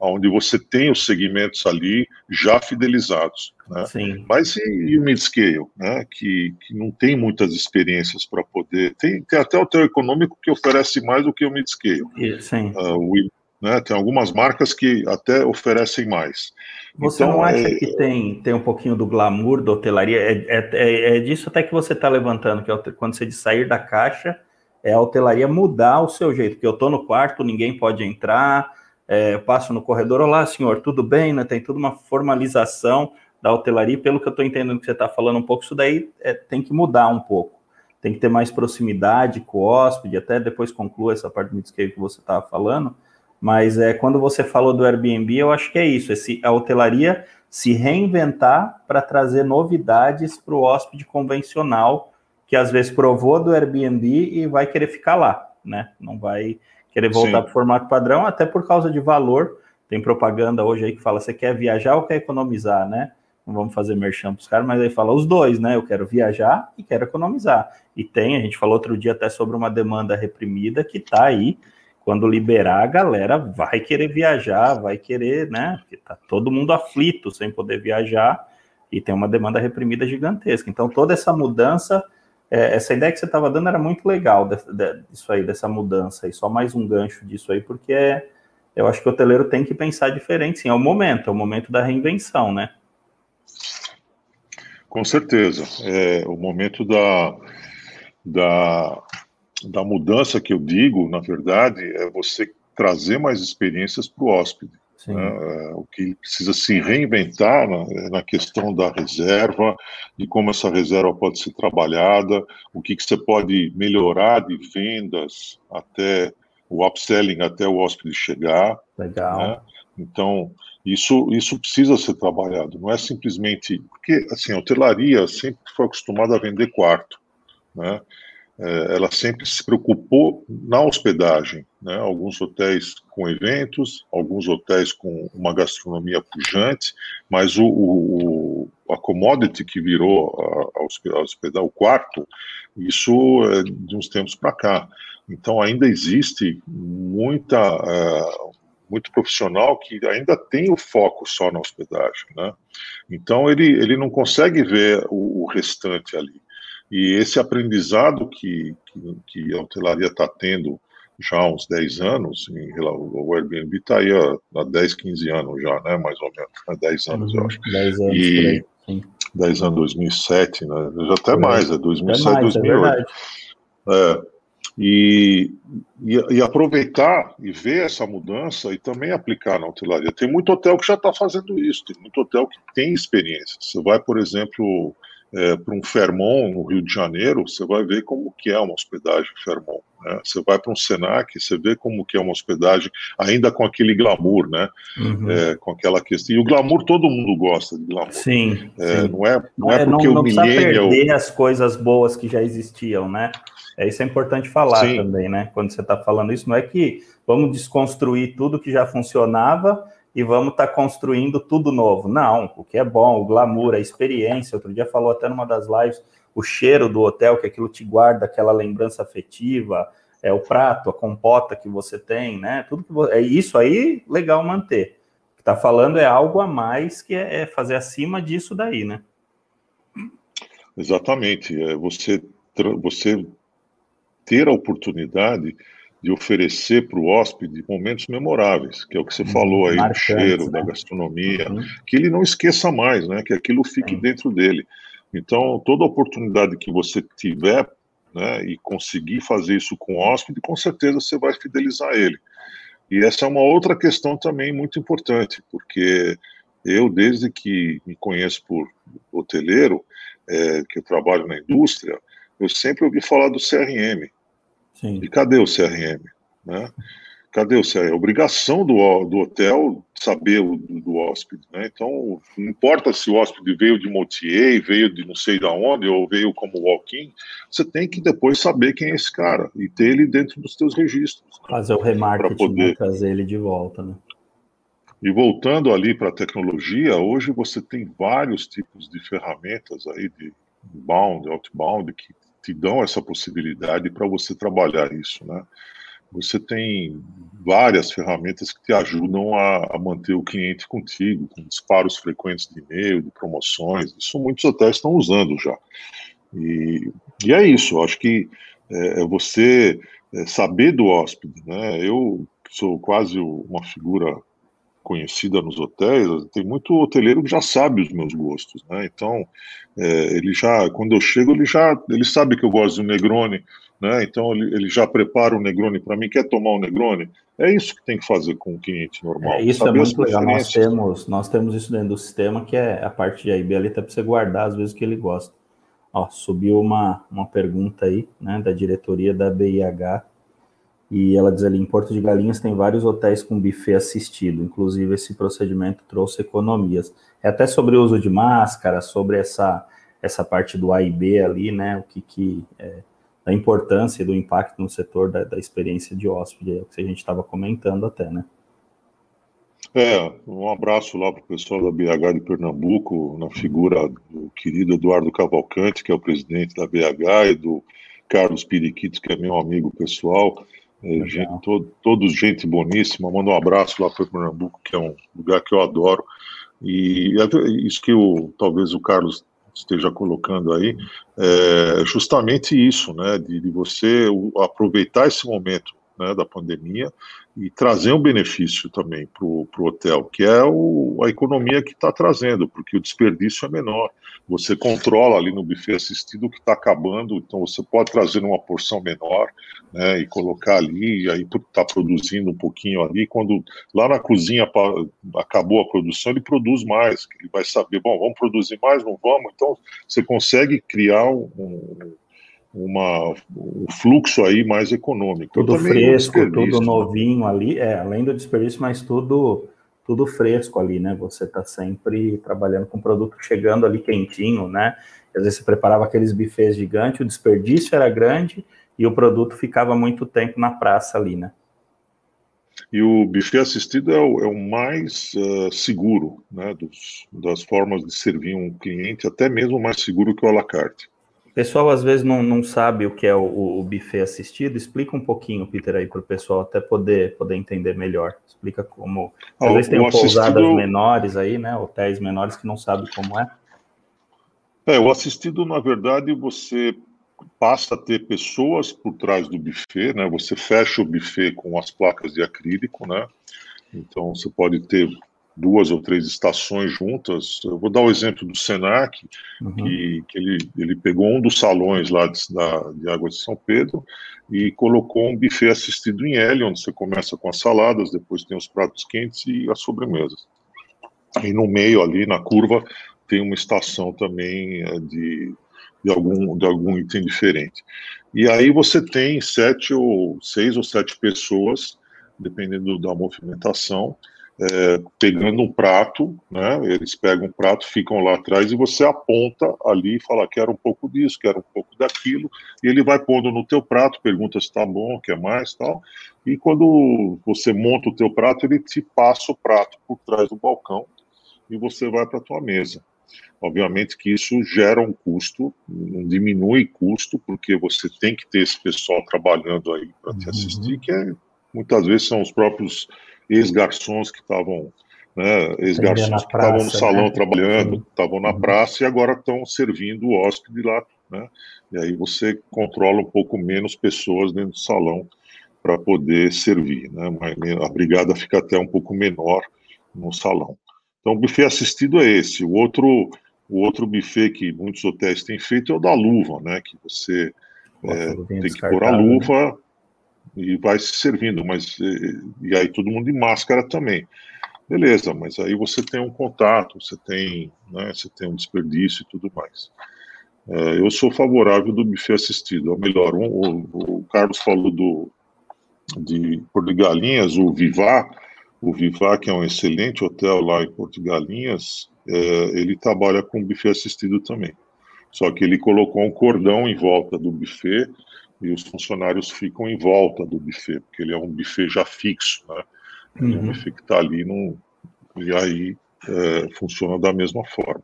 onde você tem os segmentos ali já fidelizados. Né? Sim. Mas e, e o mid-scale, né? que, que não tem muitas experiências para poder. Tem, tem até o hotel econômico que oferece mais do que o mid-scale. Sim. Uh, o, né? Tem algumas marcas que até oferecem mais. Você então, não acha é... que tem, tem um pouquinho do glamour da hotelaria? É, é, é, é disso até que você está levantando, que é quando você de sair da caixa, é a hotelaria mudar o seu jeito, porque eu estou no quarto, ninguém pode entrar, é, passo no corredor, olá senhor, tudo bem, né? Tem toda uma formalização da hotelaria, pelo que eu estou entendendo que você está falando um pouco, isso daí é, tem que mudar um pouco. Tem que ter mais proximidade com o hóspede, até depois conclua essa parte do que você estava falando, mas é, quando você falou do Airbnb, eu acho que é isso, esse, a hotelaria se reinventar para trazer novidades para o hóspede convencional, que às vezes provou do Airbnb e vai querer ficar lá, né? Não vai querer voltar para o formato padrão, até por causa de valor. Tem propaganda hoje aí que fala: você quer viajar ou quer economizar, né? Não vamos fazer merchan para os caras, mas aí fala os dois, né? Eu quero viajar e quero economizar. E tem, a gente falou outro dia até sobre uma demanda reprimida que está aí. Quando liberar, a galera vai querer viajar, vai querer, né? Porque tá todo mundo aflito sem poder viajar e tem uma demanda reprimida gigantesca. Então, toda essa mudança é, essa ideia que você estava dando era muito legal, de, de, disso aí, dessa mudança aí. Só mais um gancho disso aí, porque é, eu acho que o hoteleiro tem que pensar diferente, sim. É o momento, é o momento da reinvenção, né? Com certeza. É o momento da, da, da mudança que eu digo, na verdade, é você trazer mais experiências para o hóspede. Né? O que precisa se reinventar na, na, questão da reserva, de como essa reserva pode ser trabalhada, o que, que você pode melhorar de vendas até o upselling, até o hóspede chegar. Legal. Né? Então, isso, isso precisa ser trabalhado, não é simplesmente. Porque, assim, a hotelaria sempre foi acostumada a vender quarto, né? É, ela sempre se preocupou na hospedagem, né? Alguns hotéis com eventos, alguns hotéis com uma gastronomia pujante, mas o, o a commodity que virou a, a hospedar o quarto, isso é de uns tempos para cá. Então ainda existe muita uh, muito profissional que ainda tem o foco só na hospedagem, né? Então ele ele não consegue ver o, o restante ali. E esse aprendizado que, que, que a hotelaria está tendo já há uns 10 anos, em, o Airbnb está aí há, há 10, 15 anos já, né, mais ou menos, há 10 anos, uhum, eu acho. 10 anos, e, aí, 10 anos, 2007, né, já até mais, é 2007, é mais, 2008. É, é e, e, e, aproveitar e ver essa mudança e também aplicar na hotelaria. Tem muito hotel que já está fazendo isso, tem muito hotel que tem experiência. Você vai, por exemplo, é, para um Fairmont no Rio de Janeiro, você vai ver como que é uma hospedagem Fairmont. Né? Você vai para um Senac, você vê como que é uma hospedagem, ainda com aquele glamour, né? Uhum. É, com aquela questão. E o glamour todo mundo gosta de glamour. Sim. É, sim. Não é, não é, é porque não, não o millennial... perder as coisas boas que já existiam, né? É isso é importante falar sim. também, né? Quando você está falando isso, não é que vamos desconstruir tudo que já funcionava e vamos estar tá construindo tudo novo. Não, o que é bom, o glamour, a experiência. Outro dia falou até numa das lives o cheiro do hotel, que aquilo te guarda aquela lembrança afetiva, é o prato, a compota que você tem, né? Tudo que você, é isso aí, legal manter. O que está falando é algo a mais que é, é fazer acima disso daí, né? Exatamente. É você, você ter a oportunidade de oferecer para o hóspede momentos memoráveis, que é o que você uhum, falou aí, do cheiro, né? da gastronomia, uhum. que ele não esqueça mais, né? Que aquilo fique uhum. dentro dele. Então, toda oportunidade que você tiver né, e conseguir fazer isso com o hóspede, com certeza você vai fidelizar ele. E essa é uma outra questão também muito importante, porque eu, desde que me conheço por hoteleiro, é, que eu trabalho na indústria, eu sempre ouvi falar do CRM. Sim. E cadê o CRM? Né? Cadê o CRM? Obrigação do, do hotel saber o, do, do hóspede. Né? Então, não importa se o hóspede veio de Motier, veio de não sei de onde, ou veio como walk-in, você tem que depois saber quem é esse cara e ter ele dentro dos seus registros. Né? Fazer o remarketing, poder... Né? trazer ele de volta. Né? E voltando ali para a tecnologia, hoje você tem vários tipos de ferramentas aí de inbound, outbound, que te dão essa possibilidade para você trabalhar isso, né? Você tem várias ferramentas que te ajudam a, a manter o cliente contigo, com disparos frequentes de e-mail, de promoções. Isso muitos hotéis estão usando já. E, e é isso, acho que é, é você é, saber do hóspede, né? Eu sou quase uma figura conhecida nos hotéis, tem muito hoteleiro que já sabe os meus gostos, né? Então, é, ele já, quando eu chego, ele já, ele sabe que eu gosto do Negroni, né? Então ele, ele já prepara o Negroni para mim, quer tomar o Negroni? É isso que tem que fazer com o cliente normal. É, isso é muito legal. Nós temos, nós temos isso dentro do sistema, que é a parte de IB ali, até para você guardar às vezes que ele gosta. Ó, subiu uma, uma pergunta aí, né, da diretoria da BIH e ela diz ali, em Porto de Galinhas tem vários hotéis com buffet assistido, inclusive esse procedimento trouxe economias. É até sobre o uso de máscara, sobre essa, essa parte do A e B ali, né, o que, que é, da importância e do impacto no setor da, da experiência de hóspede, é o que a gente estava comentando até, né. É, um abraço lá para o pessoal da BH de Pernambuco, na figura do querido Eduardo Cavalcante, que é o presidente da BH, e do Carlos Piriquitos, que é meu amigo pessoal. É, gente, todo, todos gente boníssima. Manda um abraço lá para Pernambuco, que é um lugar que eu adoro. E é isso que o, talvez o Carlos esteja colocando aí, é justamente isso, né, de, de você aproveitar esse momento né, da pandemia e trazer um benefício também para o hotel, que é o, a economia que está trazendo, porque o desperdício é menor. Você controla ali no buffet assistido o que está acabando, então você pode trazer uma porção menor né, e colocar ali, e aí está produzindo um pouquinho ali. Quando lá na cozinha acabou a produção, ele produz mais, ele vai saber, bom, vamos produzir mais, não vamos? Então você consegue criar um, uma, um fluxo aí mais econômico. Tudo fresco, tudo novinho ali, é, além do desperdício, mas tudo tudo fresco ali, né? Você está sempre trabalhando com produto chegando ali quentinho, né? Às vezes você preparava aqueles bufês gigantes, o desperdício era grande e o produto ficava muito tempo na praça ali, né? E o buffet assistido é o, é o mais uh, seguro, né? Dos, das formas de servir um cliente, até mesmo mais seguro que o à la carte. O pessoal às vezes não, não sabe o que é o, o buffet assistido. Explica um pouquinho, Peter, aí para o pessoal até poder, poder entender melhor. Explica como. Às vezes tem pousadas menores aí, né? Hotéis menores que não sabem como é. É, o assistido, na verdade, você passa a ter pessoas por trás do buffet, né? Você fecha o buffet com as placas de acrílico, né? Então você pode ter duas ou três estações juntas. Eu vou dar o exemplo do Senac, uhum. que, que ele, ele pegou um dos salões lá de, da, de Água de São Pedro e colocou um buffet assistido em L, onde você começa com as saladas, depois tem os pratos quentes e as sobremesas. E no meio ali, na curva, tem uma estação também é, de, de, algum, de algum item diferente. E aí você tem sete ou seis ou sete pessoas, dependendo da movimentação, é, pegando um prato, né? Eles pegam um prato, ficam lá atrás e você aponta ali e fala: quero um pouco disso, quero um pouco daquilo, e ele vai pondo no teu prato, pergunta se está bom, quer mais, tal. E quando você monta o teu prato, ele te passa o prato por trás do balcão e você vai para a tua mesa. Obviamente que isso gera um custo, não diminui custo, porque você tem que ter esse pessoal trabalhando aí para te uhum. assistir, que é, muitas vezes são os próprios ex-garçons que estavam, né, ex-garçons que estavam no salão né? trabalhando, estavam na uhum. praça e agora estão servindo o hóspede lá, né? E aí você controla um pouco menos pessoas dentro do salão para poder servir, né? A brigada fica até um pouco menor no salão. Então, o buffet assistido é esse. O outro, o outro buffet que muitos hotéis têm feito é o da luva, né? Que você é, tem que pôr a né? E vai se servindo, mas e, e, aí todo mundo de máscara também. Beleza, mas aí você tem um contato, você tem, né, você tem um desperdício e tudo mais. É, eu sou favorável do buffet assistido, ou melhor, um, o, o, Carlos falou do de Porto de Galinhas, o Vivar, o Vivar, que é um excelente hotel lá em Porto de Galinhas, é, ele trabalha com buffet assistido também. Só que ele colocou um cordão em volta do buffet e os funcionários ficam em volta do buffet, porque ele é um buffet já fixo, né? Uhum. É um buffet que está ali no, e aí é, funciona da mesma forma.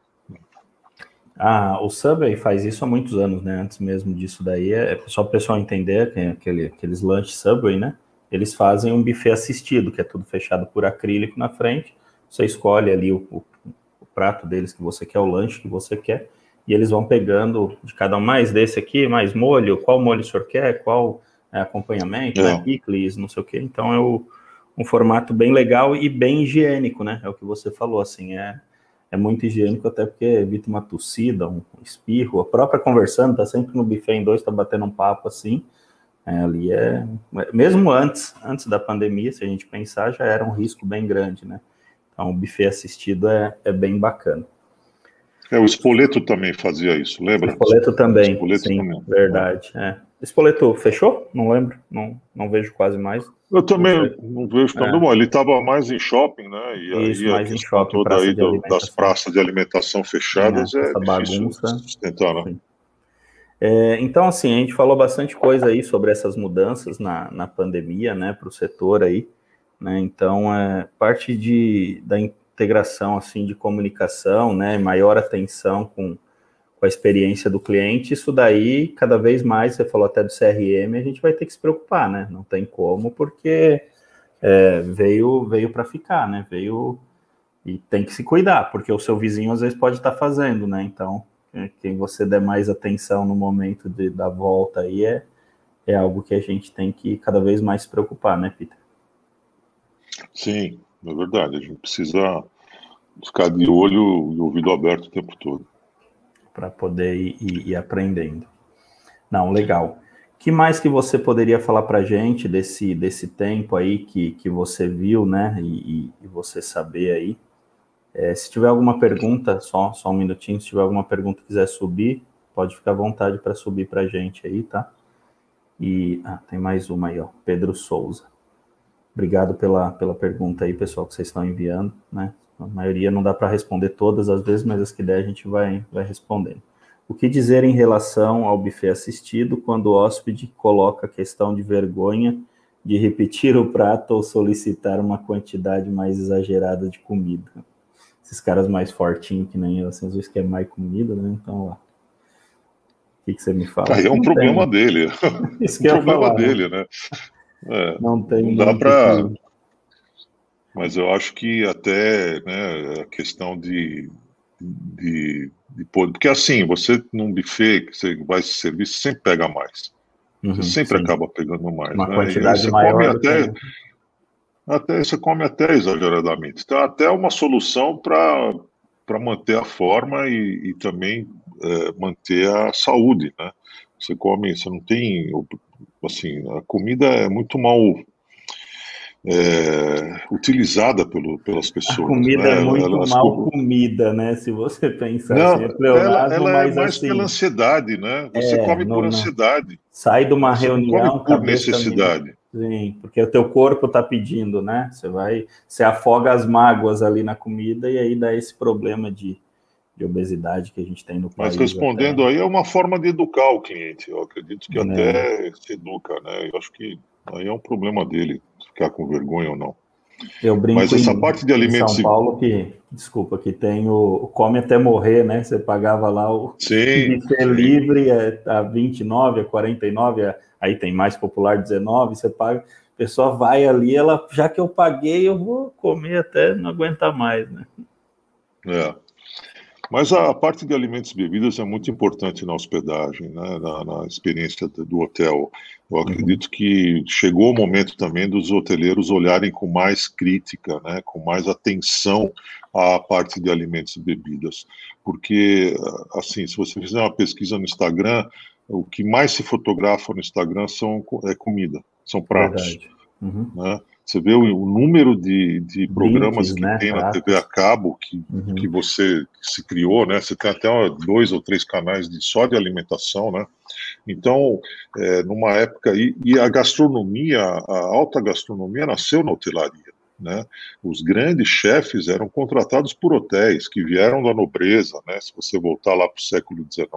Ah, o Subway faz isso há muitos anos, né? Antes mesmo disso daí, é só para o pessoal entender que aquele, aqueles lanches Subway, né? Eles fazem um buffet assistido, que é tudo fechado por acrílico na frente. Você escolhe ali o, o, o prato deles que você quer, o lanche que você quer, e eles vão pegando de cada um mais desse aqui, mais molho, qual molho o senhor quer, qual é, acompanhamento, é. né, picles, não sei o quê. Então é o, um formato bem legal e bem higiênico, né? É o que você falou, assim, é, é muito higiênico até porque evita uma tossida, um espirro, a própria conversando, tá sempre no buffet em dois, tá batendo um papo assim, é, ali é, mesmo antes, antes da pandemia, se a gente pensar, já era um risco bem grande, né? Então o buffet assistido é, é bem bacana. É, o Espoleto também fazia isso, lembra? O Espoleto também, Espoleto sim, também. verdade. É. Espoleto fechou? Não lembro, não, não vejo quase mais. Eu também não vejo também. É. Bom, ele estava mais em shopping, né? E isso, aí mais em shopping, toda aí do, das praças de alimentação fechadas é, é essa bagunça. sustentar, né? É, então, assim, a gente falou bastante coisa aí sobre essas mudanças na, na pandemia, né, para o setor aí, né, então, é, parte de, da, integração assim de comunicação, né, maior atenção com, com a experiência do cliente, isso daí cada vez mais, você falou até do CRM, a gente vai ter que se preocupar, né? Não tem como, porque é, veio veio para ficar, né? Veio e tem que se cuidar, porque o seu vizinho às vezes pode estar tá fazendo, né? Então, é, quem você der mais atenção no momento de, da volta aí é, é algo que a gente tem que cada vez mais se preocupar, né, Peter? Sim, é verdade. A gente precisa ficar de olho e ouvido aberto o tempo todo. Para poder ir, ir, aprendendo. Não, legal. que mais que você poderia falar para a gente desse, desse tempo aí que, que você viu, né? E, e você saber aí. É, se tiver alguma pergunta, só, só um minutinho, se tiver alguma pergunta quiser subir, pode ficar à vontade para subir para a gente aí, tá? E ah, tem mais uma aí, ó, Pedro Souza. Obrigado pela, pela pergunta aí, pessoal, que vocês estão enviando, né? A maioria não dá para responder todas as vezes, mas as que der a gente vai, vai respondendo. O que dizer em relação ao buffet assistido quando o hóspede coloca a questão de vergonha de repetir o prato ou solicitar uma quantidade mais exagerada de comida? Esses caras mais fortinhos que nem eu, assim, às vezes querem mais comida, né? Então, lá. O que, que você me fala? Aí é um não problema tem. dele. Isso que *laughs* é um problema falar, né? dele, né? É, não tem. Não dá para. Mas eu acho que até né, a questão de de, de, porque assim, você num buffet que você vai se servir, você sempre pega mais. Uhum, você sempre sim. acaba pegando mais. Uma né? quantidade maior. Até, que... até, você come até exageradamente. Então, até uma solução para manter a forma e, e também é, manter a saúde, né? Você come, você não tem, assim, a comida é muito mal é, utilizada pelo, pelas pessoas. A comida né? é muito Elas mal comida, né? Se você pensar não, assim, é ela, ela é mais assim, pela ansiedade, né? Você é, come por ansiedade. Sai de uma você reunião. Por necessidade. Sim, porque o teu corpo está pedindo, né? Você vai, você afoga as mágoas ali na comida e aí dá esse problema de, de obesidade que a gente tem no país. Mas respondendo até. aí é uma forma de educar o cliente. Eu acredito que né? até se educa, né? Eu acho que aí é um problema dele ficar com vergonha ou não. Eu brinco Mas essa em, parte de alimentos em São Paulo que, desculpa, que tem o come até morrer, né? Você pagava lá o sim, *laughs* sim. livre é, a 29, a 49, a, aí tem mais popular 19, você paga, a pessoa vai ali, ela já que eu paguei, eu vou comer até não aguentar mais, né? É. Mas a parte de alimentos e bebidas é muito importante na hospedagem, né, na, na experiência do hotel. Eu uhum. acredito que chegou o momento também dos hoteleiros olharem com mais crítica, né, com mais atenção à parte de alimentos e bebidas. Porque, assim, se você fizer uma pesquisa no Instagram, o que mais se fotografa no Instagram são, é comida, são pratos. Uhum. Né? Você vê o, o número de, de programas que né, tem na TV a cabo que, uhum. que você se criou, né? Você tem até dois ou três canais de só de alimentação, né? Então, é, numa época e, e a gastronomia, a alta gastronomia nasceu na hotelaria. Né? Os grandes chefes eram contratados por hotéis que vieram da nobreza, né? se você voltar lá para o século XIX.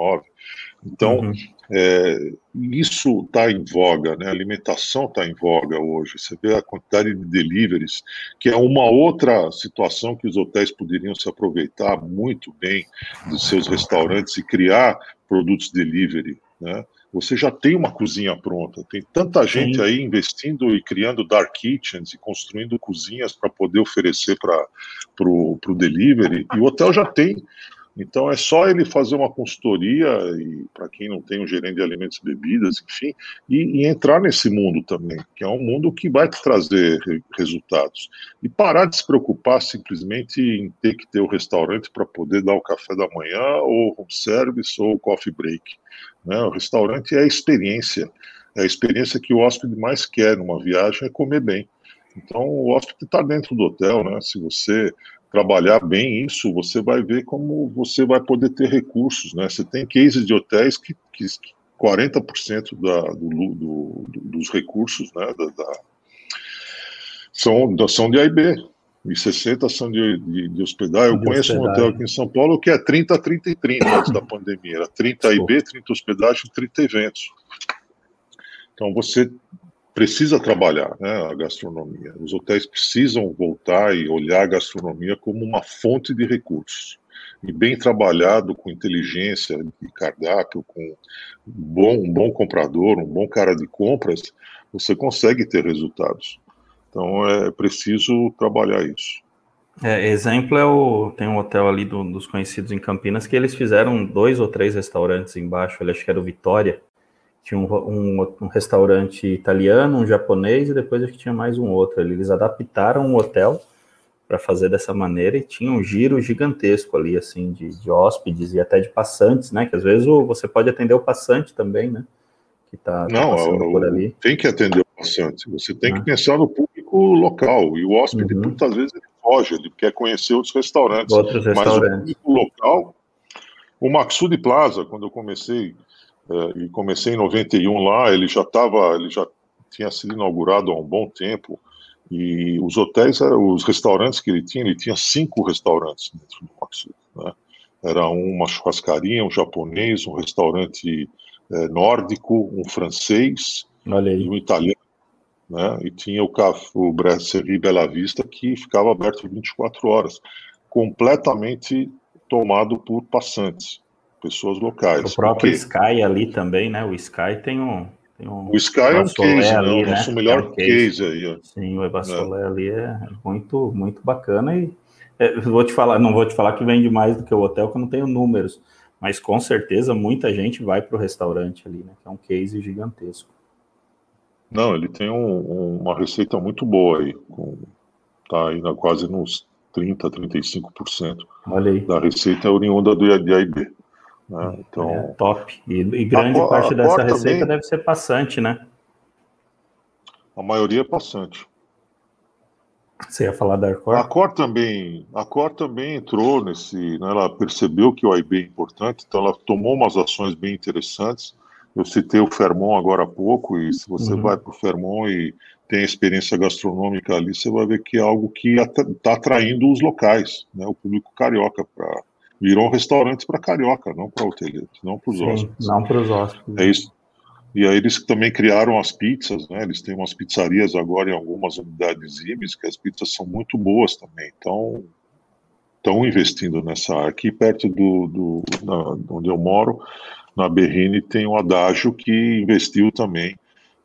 Então, uhum. É, isso está em voga, né? a alimentação está em voga hoje. Você vê a quantidade de deliveries, que é uma outra situação que os hotéis poderiam se aproveitar muito bem dos seus restaurantes e criar produtos delivery. Né? você já tem uma cozinha pronta. Tem tanta gente Sim. aí investindo e criando dark kitchens e construindo cozinhas para poder oferecer para o delivery, e o hotel já tem. Então é só ele fazer uma consultoria, e para quem não tem um gerente de alimentos e bebidas, enfim, e, e, entrar nesse mundo também, que é um mundo que vai te trazer resultados. E parar de se preocupar simplesmente em ter que ter o restaurante para poder dar o café da manhã, ou home service, ou coffee break. Né? O restaurante é a experiência, é a experiência que o hóspede mais quer numa viagem é comer bem. Então, o hóspede está dentro do hotel, né? Se você trabalhar bem isso, você vai ver como você vai poder ter recursos, né? Você tem cases de hotéis que, que 40% da, do, do, do, dos recursos, né, da, da, são, são de AIB, e 60 são de, de, de hospedagem. Eu de conheço hospedagem. um hotel aqui em São Paulo que é 30, 30 e 30 antes da pandemia. Era 30 IB, 30 hospedagem, 30 eventos. Então você precisa trabalhar né, a gastronomia. Os hotéis precisam voltar e olhar a gastronomia como uma fonte de recursos. E bem trabalhado, com inteligência de cardápio, com um bom, um bom comprador, um bom cara de compras, você consegue ter resultados. Então é preciso trabalhar isso. É, exemplo é o tem um hotel ali do, dos conhecidos em Campinas que eles fizeram dois ou três restaurantes embaixo. Ele acho que era o Vitória. Tinha um, um, um, restaurante italiano, um japonês e depois acho que tinha mais um outro. Eles adaptaram o hotel para fazer dessa maneira e tinha um giro gigantesco ali assim de, de hóspedes e até de passantes, né? Que às vezes o, você pode atender o passante também, né? Que está tá Não, passando por ali. Tem que atender o passante. Você tem ah. que pensar no público público local. E o hóspede, uhum. muitas vezes, ele foge, ele quer conhecer outros restaurantes. Outros restaurantes. Mas o público local, o Maxud Plaza, quando eu comecei, eh, e comecei em 91 lá, ele já estava, ele já tinha sido inaugurado há um bom tempo. E os hotéis, os restaurantes que ele tinha, ele tinha cinco restaurantes dentro do Maxud. Né? Era uma churrascaria, um japonês, um restaurante eh, nórdico, um francês e um italiano né? E tinha o, o Brasserie Bela Vista que ficava aberto 24 horas, completamente tomado por passantes, pessoas locais. O próprio Sky ali também, né? O Sky tem um. Tem um o Sky é um case, ali, né? O nosso melhor é um case. case. aí. Ó. Sim, o Evasolé é. ali é muito, muito bacana e é, vou te falar, não vou te falar que vende mais do que o hotel, que eu não tenho números, mas com certeza muita gente vai para o restaurante ali, né? Que é um case gigantesco. Não, ele tem um, uma receita muito boa aí, com, tá ainda quase nos 30, 35% Olha aí. da receita é oriunda do IAB. Né? Então, é, top. E, e grande a, parte a dessa receita também, deve ser passante, né? A maioria é passante. Você ia falar da Arcor? A Cor também, a Cor também entrou nesse, né, ela percebeu que o AIB é importante, então ela tomou umas ações bem interessantes. Eu citei o Fermon agora há pouco, e se você uhum. vai para o Fermon e tem experiência gastronômica ali, você vai ver que é algo que está atraindo os locais, né, o público carioca, para virou um restaurante para carioca, não para hoteleiros, não para os hóspedes. Não para os hóspedes. É isso. E aí eles também criaram as pizzas, né? Eles têm umas pizzarias agora em algumas unidades IBIS, que as pizzas são muito boas também. Então, estão investindo nessa área. Aqui perto do, do na, onde eu moro, na Berrine, tem o Adágio que investiu também.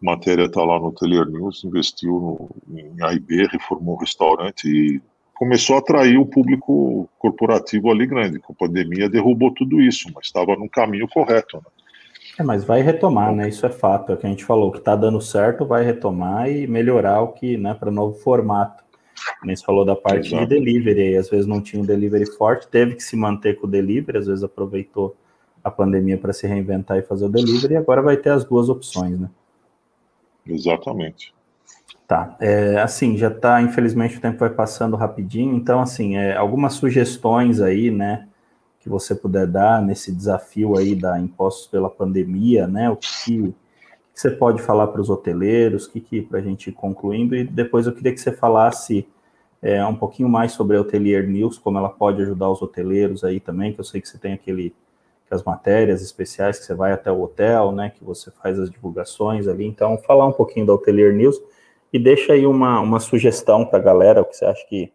A matéria está lá no Teler News, investiu no, em AIB, reformou o restaurante e começou a atrair o público corporativo ali grande. Com a pandemia derrubou tudo isso, mas estava no caminho correto. Né? É, mas vai retomar, né? Isso é fato. É o que a gente falou, que está dando certo, vai retomar e melhorar o que, né, para novo formato. Nem se falou da parte Exato. de delivery, aí, às vezes não tinha um delivery forte, teve que se manter com o delivery, às vezes aproveitou a pandemia para se reinventar e fazer o delivery, e agora vai ter as duas opções, né? Exatamente. Tá, é, assim, já está, infelizmente o tempo vai passando rapidinho, então, assim, é, algumas sugestões aí, né, que você puder dar nesse desafio aí da impostos pela pandemia, né? O que, que você pode falar para os hoteleiros, o que, que para a gente ir concluindo, e depois eu queria que você falasse é, um pouquinho mais sobre a Hotelier News, como ela pode ajudar os hoteleiros aí também, que eu sei que você tem aquele as matérias especiais que você vai até o hotel, né? Que você faz as divulgações ali. Então, falar um pouquinho da Hotelier News e deixa aí uma, uma sugestão para a galera, o que você acha que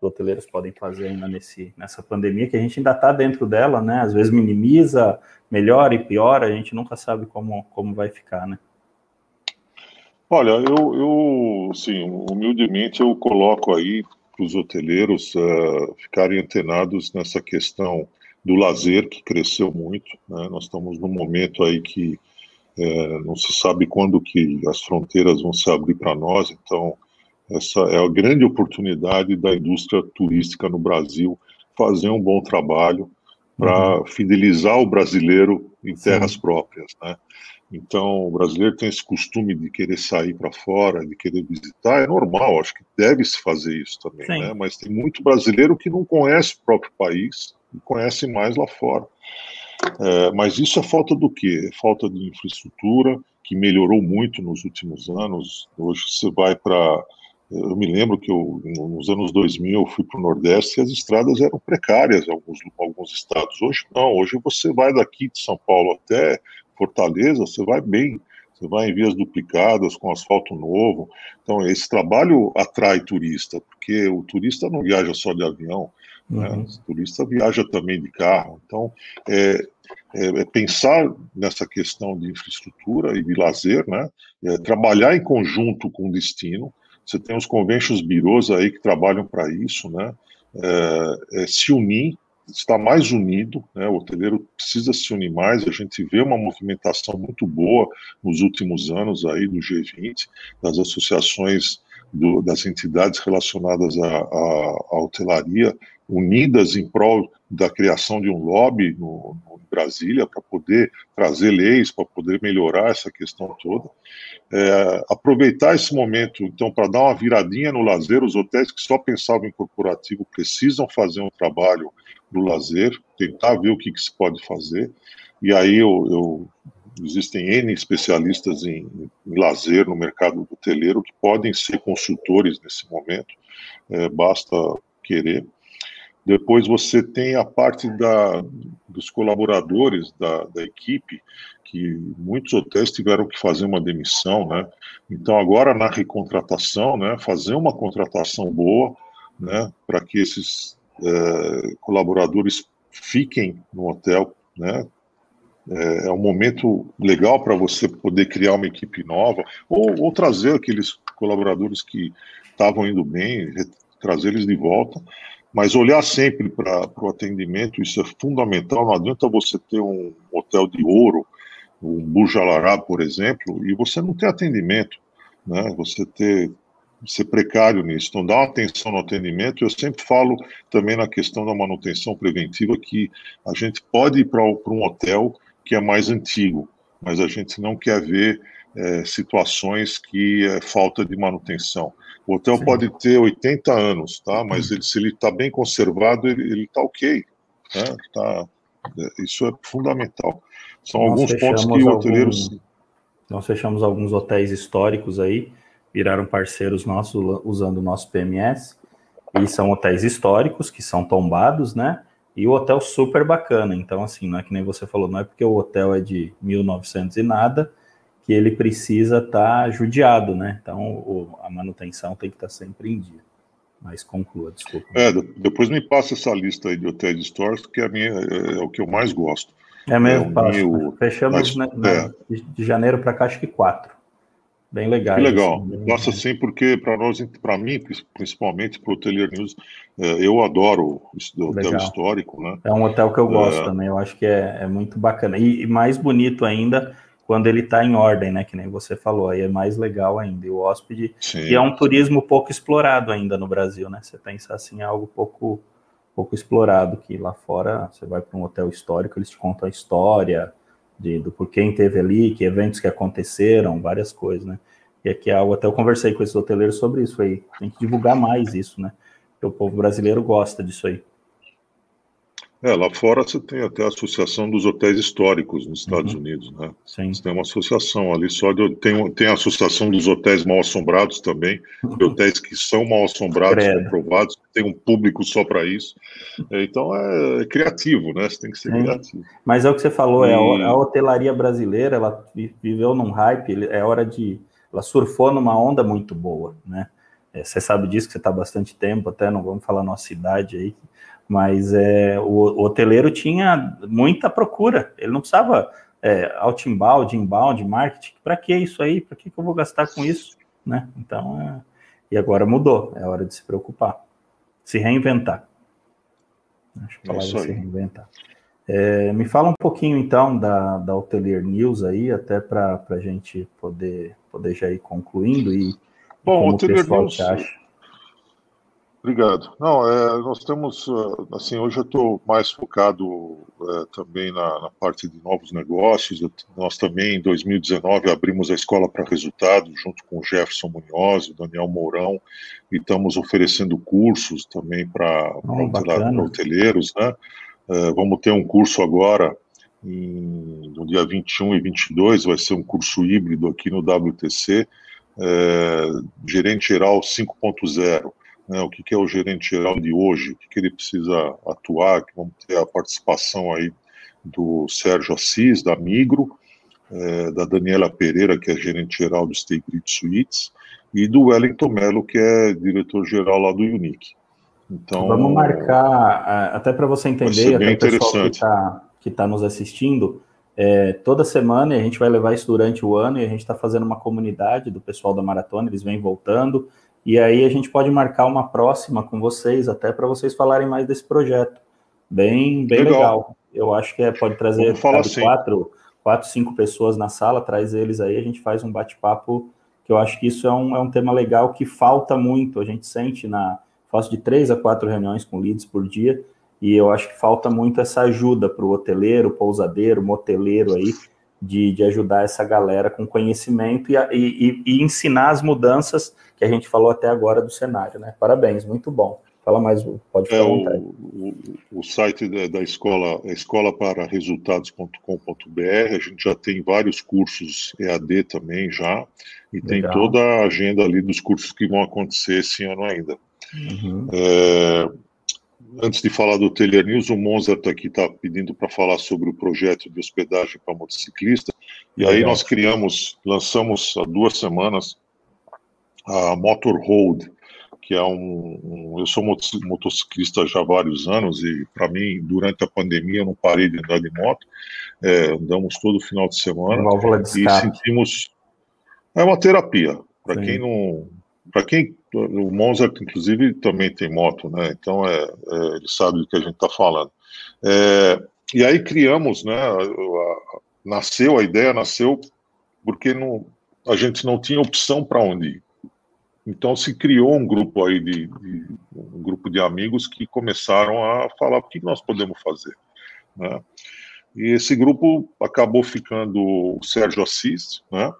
hoteleiros podem fazer ainda nesse, nessa pandemia, que a gente ainda está dentro dela, né? Às vezes minimiza, melhora e piora, a gente nunca sabe como, como vai ficar, né? Olha, eu, eu sim, humildemente eu coloco aí para os hoteleiros uh, ficarem antenados nessa questão do lazer, que cresceu muito. Né? Nós estamos num momento aí que é, não se sabe quando que as fronteiras vão se abrir para nós, então essa é a grande oportunidade da indústria turística no Brasil fazer um bom trabalho para uhum. fidelizar o brasileiro em terras Sim. próprias, né? Então, o brasileiro tem esse costume de querer sair para fora, de querer visitar, é normal, acho que deve se fazer isso também, Sim. né? Mas tem muito brasileiro que não conhece o próprio país e conhece mais lá fora. É, mas isso é falta do quê? É falta de infraestrutura, que melhorou muito nos últimos anos. Hoje você vai para eu me lembro que eu, nos anos 2000 eu fui para o Nordeste e as estradas eram precárias em alguns, alguns estados. Hoje não, hoje você vai daqui de São Paulo até Fortaleza, você vai bem, você vai em vias duplicadas, com asfalto novo. Então, esse trabalho atrai turista, porque o turista não viaja só de avião, né? uhum. o turista viaja também de carro. Então, é, é, é, pensar nessa questão de infraestrutura e de lazer, né? É, trabalhar em conjunto com o destino, você tem os conventions bureaus aí que trabalham para isso, né? É, é, se unir, estar mais unido, né? O hoteleiro precisa se unir mais. A gente vê uma movimentação muito boa nos últimos anos aí do G20, das associações do, das entidades relacionadas à, hotelaria, unidas em prol da criação de um lobby no, no Brasília para poder trazer leis, para poder melhorar essa questão toda. É, aproveitar esse momento, então, para dar uma viradinha no lazer, os hotéis que só pensavam em corporativo precisam fazer um trabalho no lazer, tentar ver o que, que se pode fazer. E aí eu, eu existem N especialistas em, em, lazer no mercado hoteleiro que podem ser consultores nesse momento, é, basta querer. Depois você tem a parte da, dos colaboradores da, da, equipe, que muitos hotéis tiveram que fazer uma demissão, né? Então agora na recontratação, né, fazer uma contratação boa, né, para que esses é, colaboradores fiquem no hotel, né? É, é um momento legal para você poder criar uma equipe nova ou, ou trazer aqueles colaboradores que estavam indo bem, trazer eles de volta Mas olhar sempre para o atendimento, isso é fundamental. Não adianta você ter um hotel de ouro, um Bujalará, por exemplo, e você não ter atendimento, né? Você ter ser precário nisso. Então, dá uma atenção no atendimento. Eu sempre falo também na questão da manutenção preventiva que a gente pode ir para um hotel que é mais antigo, mas a gente não quer ver é, situações que é falta de manutenção. O hotel Sim. pode ter 80 anos, tá? Mas ele, se ele está bem conservado, ele está ok. Né? Tá, é, isso é fundamental. São nós alguns pontos que o hoteleiro. Alguns, nós fechamos alguns hotéis históricos aí, viraram parceiros nossos usando o nosso PMS. E são hotéis históricos que são tombados, né? E o hotel super bacana. Então, assim, não é que nem você falou, não é porque o hotel é de 1900 e nada que ele precisa estar tá judiado, né? Então, o, a manutenção tem que estar tá sempre em dia. Mas conclua, desculpa. É, depois me passa essa lista aí de hotéis de stores, que é, a minha, é, é o que eu mais gosto. É mesmo, é passo, Fechamos mas, né, é. de janeiro para cá, acho que quatro. Bem legal. Que legal. Passa assim porque para nós, para mim, principalmente para o Hotelier News, é, eu adoro o hotel histórico, né? É um hotel que eu gosto é... também. Eu acho que é, é muito bacana e, e mais bonito ainda quando ele está em ordem, né? Que nem você falou, aí é mais legal ainda. E o hóspede, Sim. e é um turismo pouco explorado ainda no Brasil, né? Você pensar assim, é algo pouco, pouco explorado, que lá fora você vai para um hotel histórico, eles te contam a história de, do por quem teve ali, que eventos que aconteceram, várias coisas, né? E aqui é algo, até eu conversei com esses hoteleiros sobre isso aí, tem que divulgar mais isso, né? Porque o povo brasileiro gosta disso aí. É, lá fora você tem até a Associação dos Hotéis Históricos nos Estados uhum. Unidos, né? Sim. Você tem uma associação ali só de, tem, tem a Associação dos Hotéis Mal Assombrados também, de hotéis que são mal assombrados, comprovados, tem um público só para isso. É, então é, é, criativo, né? Você tem que ser criativo. Mas é o que você falou, e... é a, a hotelaria brasileira, ela viveu num hype, é hora de. Ela surfou numa onda muito boa, né? É, você sabe disso, que você está bastante tempo, até não vamos falar nossa idade aí, mas é, o, o hoteleiro tinha muita procura, ele não precisava é, outbound, inbound, marketing, para que isso aí? Para que, que eu vou gastar com isso? Né? Então, é, e agora mudou, é hora de se preocupar, se reinventar. Acho que a palavra é se reinventar. É, me fala um pouquinho então da, da Hotelier News aí, até para a gente poder, poder já ir concluindo e Bom, como o Hotelier News, acha. Obrigado. Não, é, nós temos, ah, assim, hoje eu estou mais focado é, também na, na, parte de novos negócios. Nós também, em 2019, abrimos a Escola para Resultados, junto com o Jefferson Munhoz, o Daniel Mourão, e estamos oferecendo cursos também para oh, hoteleiros, né? É, vamos ter um curso agora, em, no dia 21 e 22, vai ser um curso híbrido aqui no WTC, é, Gerente Geral 5.0 né, o que, que, é o gerente geral de hoje, o que, que, ele precisa atuar, que vamos ter a participação aí do Sérgio Assis, da Migro, é, da Daniela Pereira, que é gerente geral do Stay Grid Suites, e do Wellington Mello, que é diretor-geral lá do Unique. Então, Vamos marcar, até para você entender, até o pessoal que está que tá nos assistindo, é, toda semana, e a gente vai levar isso durante o ano, e a gente está fazendo uma comunidade do pessoal da maratona, eles vêm voltando, e aí a gente pode marcar uma próxima com vocês, até para vocês falarem mais desse projeto. Bem, bem legal. legal. Eu acho que é, pode trazer assim. quatro, quatro, cinco pessoas na sala, traz eles aí, a gente faz um bate-papo, que eu acho que isso é um, é um tema legal que falta muito, a gente sente na. Faço de três a quatro reuniões com leads por dia, e eu acho que falta muito essa ajuda para o hoteleiro, pousadeiro, moteleiro aí, de, de ajudar essa galera com conhecimento e, e, e, ensinar as mudanças que a gente falou até agora do cenário, né? Parabéns, muito bom. Fala mais, pode falar. É, o, o, o, site da, da escola é escolapararesultados.com.br, a gente já tem vários cursos EAD também já, e Legal. tem toda a agenda ali dos cursos que vão acontecer esse ano ainda. Uhum. É, antes de falar do Teler News, o Mozart aqui está pedindo para falar sobre o projeto de hospedagem para motociclistas. E aí nós criamos, lançamos há duas semanas a Motor Road, que é um, um eu sou motociclista já há vários anos e para mim durante a pandemia eu não parei de andar de moto, é, andamos todo final de semana de e sentimos é uma terapia. Para quem não para quem o Monza inclusive também tem moto, né? Então é, é ele sabe do que a gente está falando. É, e aí criamos, né? A, a, nasceu a ideia, nasceu porque não, a gente não tinha opção para onde ir. Então se criou um grupo aí de, de, um grupo de amigos que começaram a falar o que nós podemos fazer, né? E esse grupo acabou ficando o Sérgio Assis, né?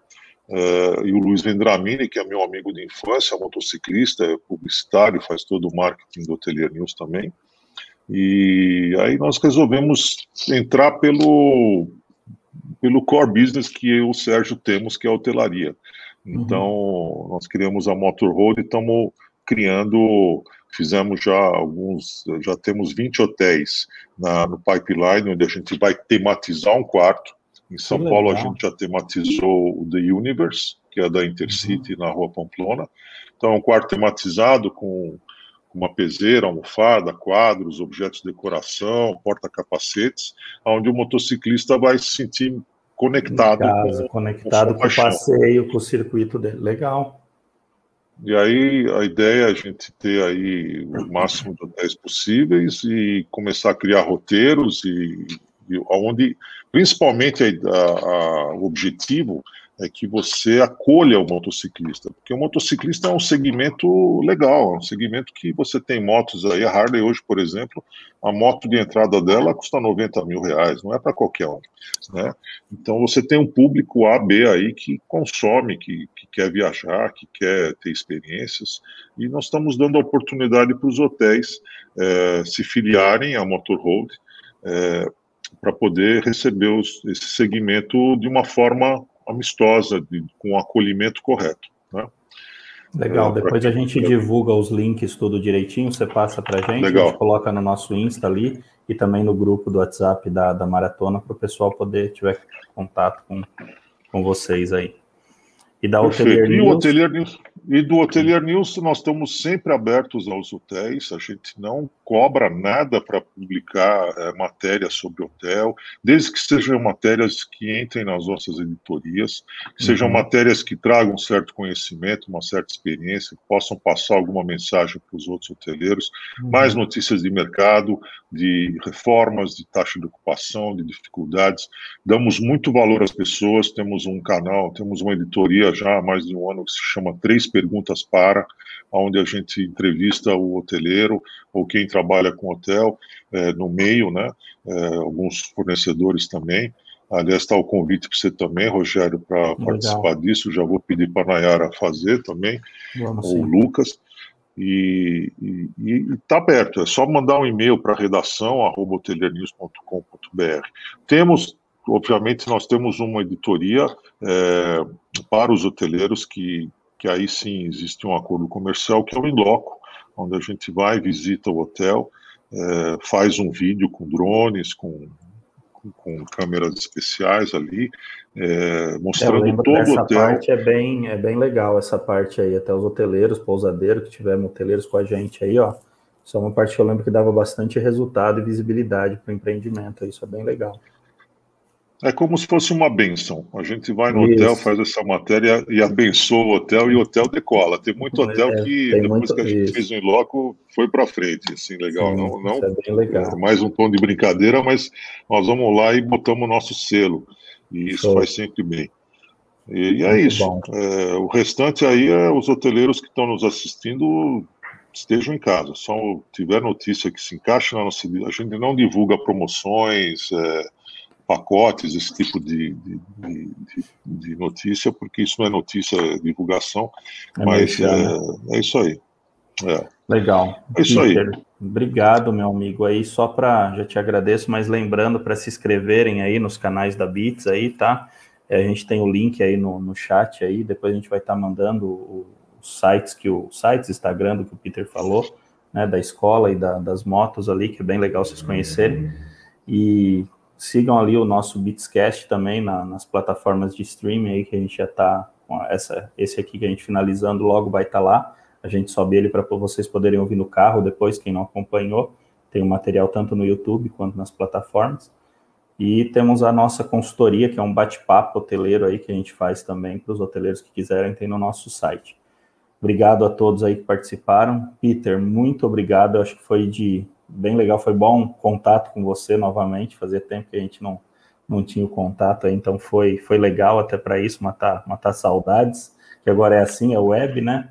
Uh, e o Luiz Vendramini, que é meu amigo de infância, motociclista, é publicitário, faz todo o marketing do Atelier News também. E aí nós resolvemos entrar pelo, pelo core business que eu e o Sérgio temos, que é a hotelaria. Uhum. Então, uhum. nós criamos a Motorroad e estamos criando, fizemos já alguns, já temos 20 hotéis na, no pipeline, onde a gente vai tematizar um quarto. Em São que Paulo, legal. a gente já tematizou o The Universe, que é da Intercity, uhum. na Rua Pamplona. Então, é um quarto tematizado com uma peseira, almofada, quadros, objetos de decoração, porta-capacetes, onde o motociclista vai se sentir conectado. Casa, com, conectado com, o passeio, com o circuito dele. Legal. E aí a ideia é a gente ter aí o máximo de hotéis possíveis e começar a criar roteiros e onde, principalmente a, a, o objetivo é que você acolha o motociclista, porque o motociclista é um segmento legal, é um segmento que você tem motos aí, a Harley hoje, por exemplo, a moto de entrada dela custa 90 mil reais, não é para qualquer um, né? Então você tem um público A, B aí que consome, que, que quer viajar, que quer ter experiências, e nós estamos dando oportunidade para os hotéis é, se filiarem à Motorhold, é, para poder receber os, esse segmento de uma forma amistosa, de, com o acolhimento correto. Né? Legal, é, depois a gente divulga os links tudo direitinho, você passa para a gente, Legal. a gente coloca no nosso Insta ali e também no grupo do WhatsApp da, da Maratona para o pessoal poder tiver contato com, com vocês aí. E da Hotelier News. Hotelier News. e do Hotelier News, nós estamos sempre abertos aos hotéis, a gente não cobra nada para publicar é, matérias sobre hotel, desde que sejam matérias que entrem nas nossas editorias, que sejam uhum. matérias que tragam um certo conhecimento, uma certa experiência, que possam passar alguma mensagem para os outros hoteleiros, uhum. mais notícias de mercado, de reformas, de taxa de ocupação, de dificuldades. Damos muito valor às pessoas, temos um canal, temos uma editoria já há mais de um ano que se chama Três Perguntas Para, onde a gente entrevista o hoteleiro ou quem trabalha com hotel é, no meio, né? É, alguns fornecedores também. Aliás, está o convite para você também, Rogério, para participar disso. Já vou pedir para a Nayara fazer também, Vamos ou o Lucas. E está aberto, é só mandar um e-mail para redação, hoteliernews.com.br. Temos obviamente nós temos uma editoria é, para os hoteleiros que, que aí sim existe um acordo comercial que é o Inloco, onde a gente vai, visita o hotel, é, faz um vídeo com drones, com, com câmeras especiais ali, é, mostrando todo o hotel. Essa parte é bem, é bem legal, essa parte aí, até os hoteleiros, pousadeiros, que tiveram hoteleiros com a gente aí, ó. Isso é uma parte que eu lembro que dava bastante resultado e visibilidade para o empreendimento, isso é bem legal. É como se fosse uma benção. A gente vai no Isso. hotel, faz essa matéria e abençoa o hotel e o hotel decola. Tem muito hotel é, que depois muito... que a gente Isso. fez em loco foi para frente, assim, legal. Sim, não, não é legal. É mais um tom de brincadeira, mas nós vamos lá e botamos o nosso selo. E isso Show. faz sempre bem. E, e é isso. É, o restante aí é os hoteleiros que estão nos assistindo estejam em casa. Só tiver notícia que se encaixe na nossa. A gente não divulga promoções. É, pacotes, esse tipo de, de, de, de, notícia, porque isso não é notícia, é divulgação, é mas é, é, isso aí. É. Legal. É isso aí. Obrigado, meu amigo. Aí só para, já te agradeço, mas lembrando para se inscreverem aí nos canais da Bits aí, tá? É, a gente tem o link aí no, no chat aí, depois a gente vai estar tá mandando os sites que o sites Instagram do que o Peter falou, né, da escola e da, das motos ali, que é bem legal vocês conhecerem. E sigam ali o nosso Beatscast também na, nas plataformas de streaming aí que a gente já está com essa esse aqui que a gente finalizando logo vai estar tá lá. A gente sobe ele para vocês poderem ouvir no carro depois, quem não acompanhou. Tem o material tanto no YouTube quanto nas plataformas. E temos a nossa consultoria, que é um bate-papo hoteleiro aí que a gente faz também para os hoteleiros que quiserem, tem no nosso site. Obrigado a todos aí que participaram. Peter, muito obrigado. Eu acho que foi de bem legal, foi bom contato com você novamente. Fazia tempo que a gente não, não tinha o contato aí, então foi, foi legal até para isso, matar, matar saudades, que agora é assim, é web, né?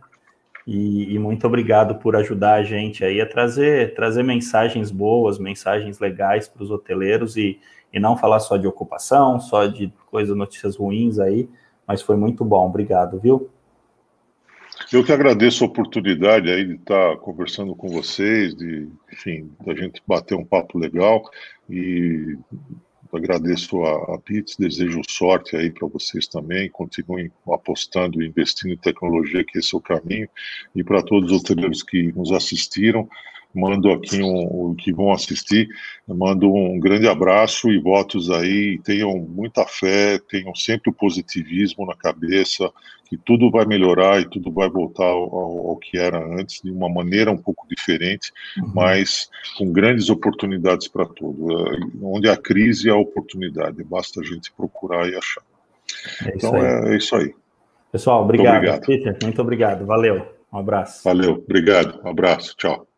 E, e, muito obrigado por ajudar a gente aí a trazer, trazer mensagens boas, mensagens legais para os hoteleiros e, e não falar só de ocupação, só de coisas, notícias ruins aí, mas foi muito bom. Obrigado, viu? Eu que agradeço a oportunidade aí de estar conversando com vocês, de, enfim, da gente bater um papo legal e agradeço a, a desejo sorte aí para vocês também, continuem apostando e investindo em tecnologia, que esse é o caminho, e para todos os hoteleiros que nos assistiram, mando aqui um, que vão assistir, mando um grande abraço e votos aí, tenham muita fé, tenham sempre o positivismo na cabeça, que tudo vai melhorar e tudo vai voltar ao, ao que era antes, de uma maneira um pouco diferente, uhum. mas com grandes oportunidades para tudo. É, onde a crise é a oportunidade, basta a gente procurar e achar. É então é, é, isso aí. Pessoal, obrigado. obrigado. Peter, muito obrigado. Valeu. Um abraço. Valeu, obrigado. Um abraço. Tchau.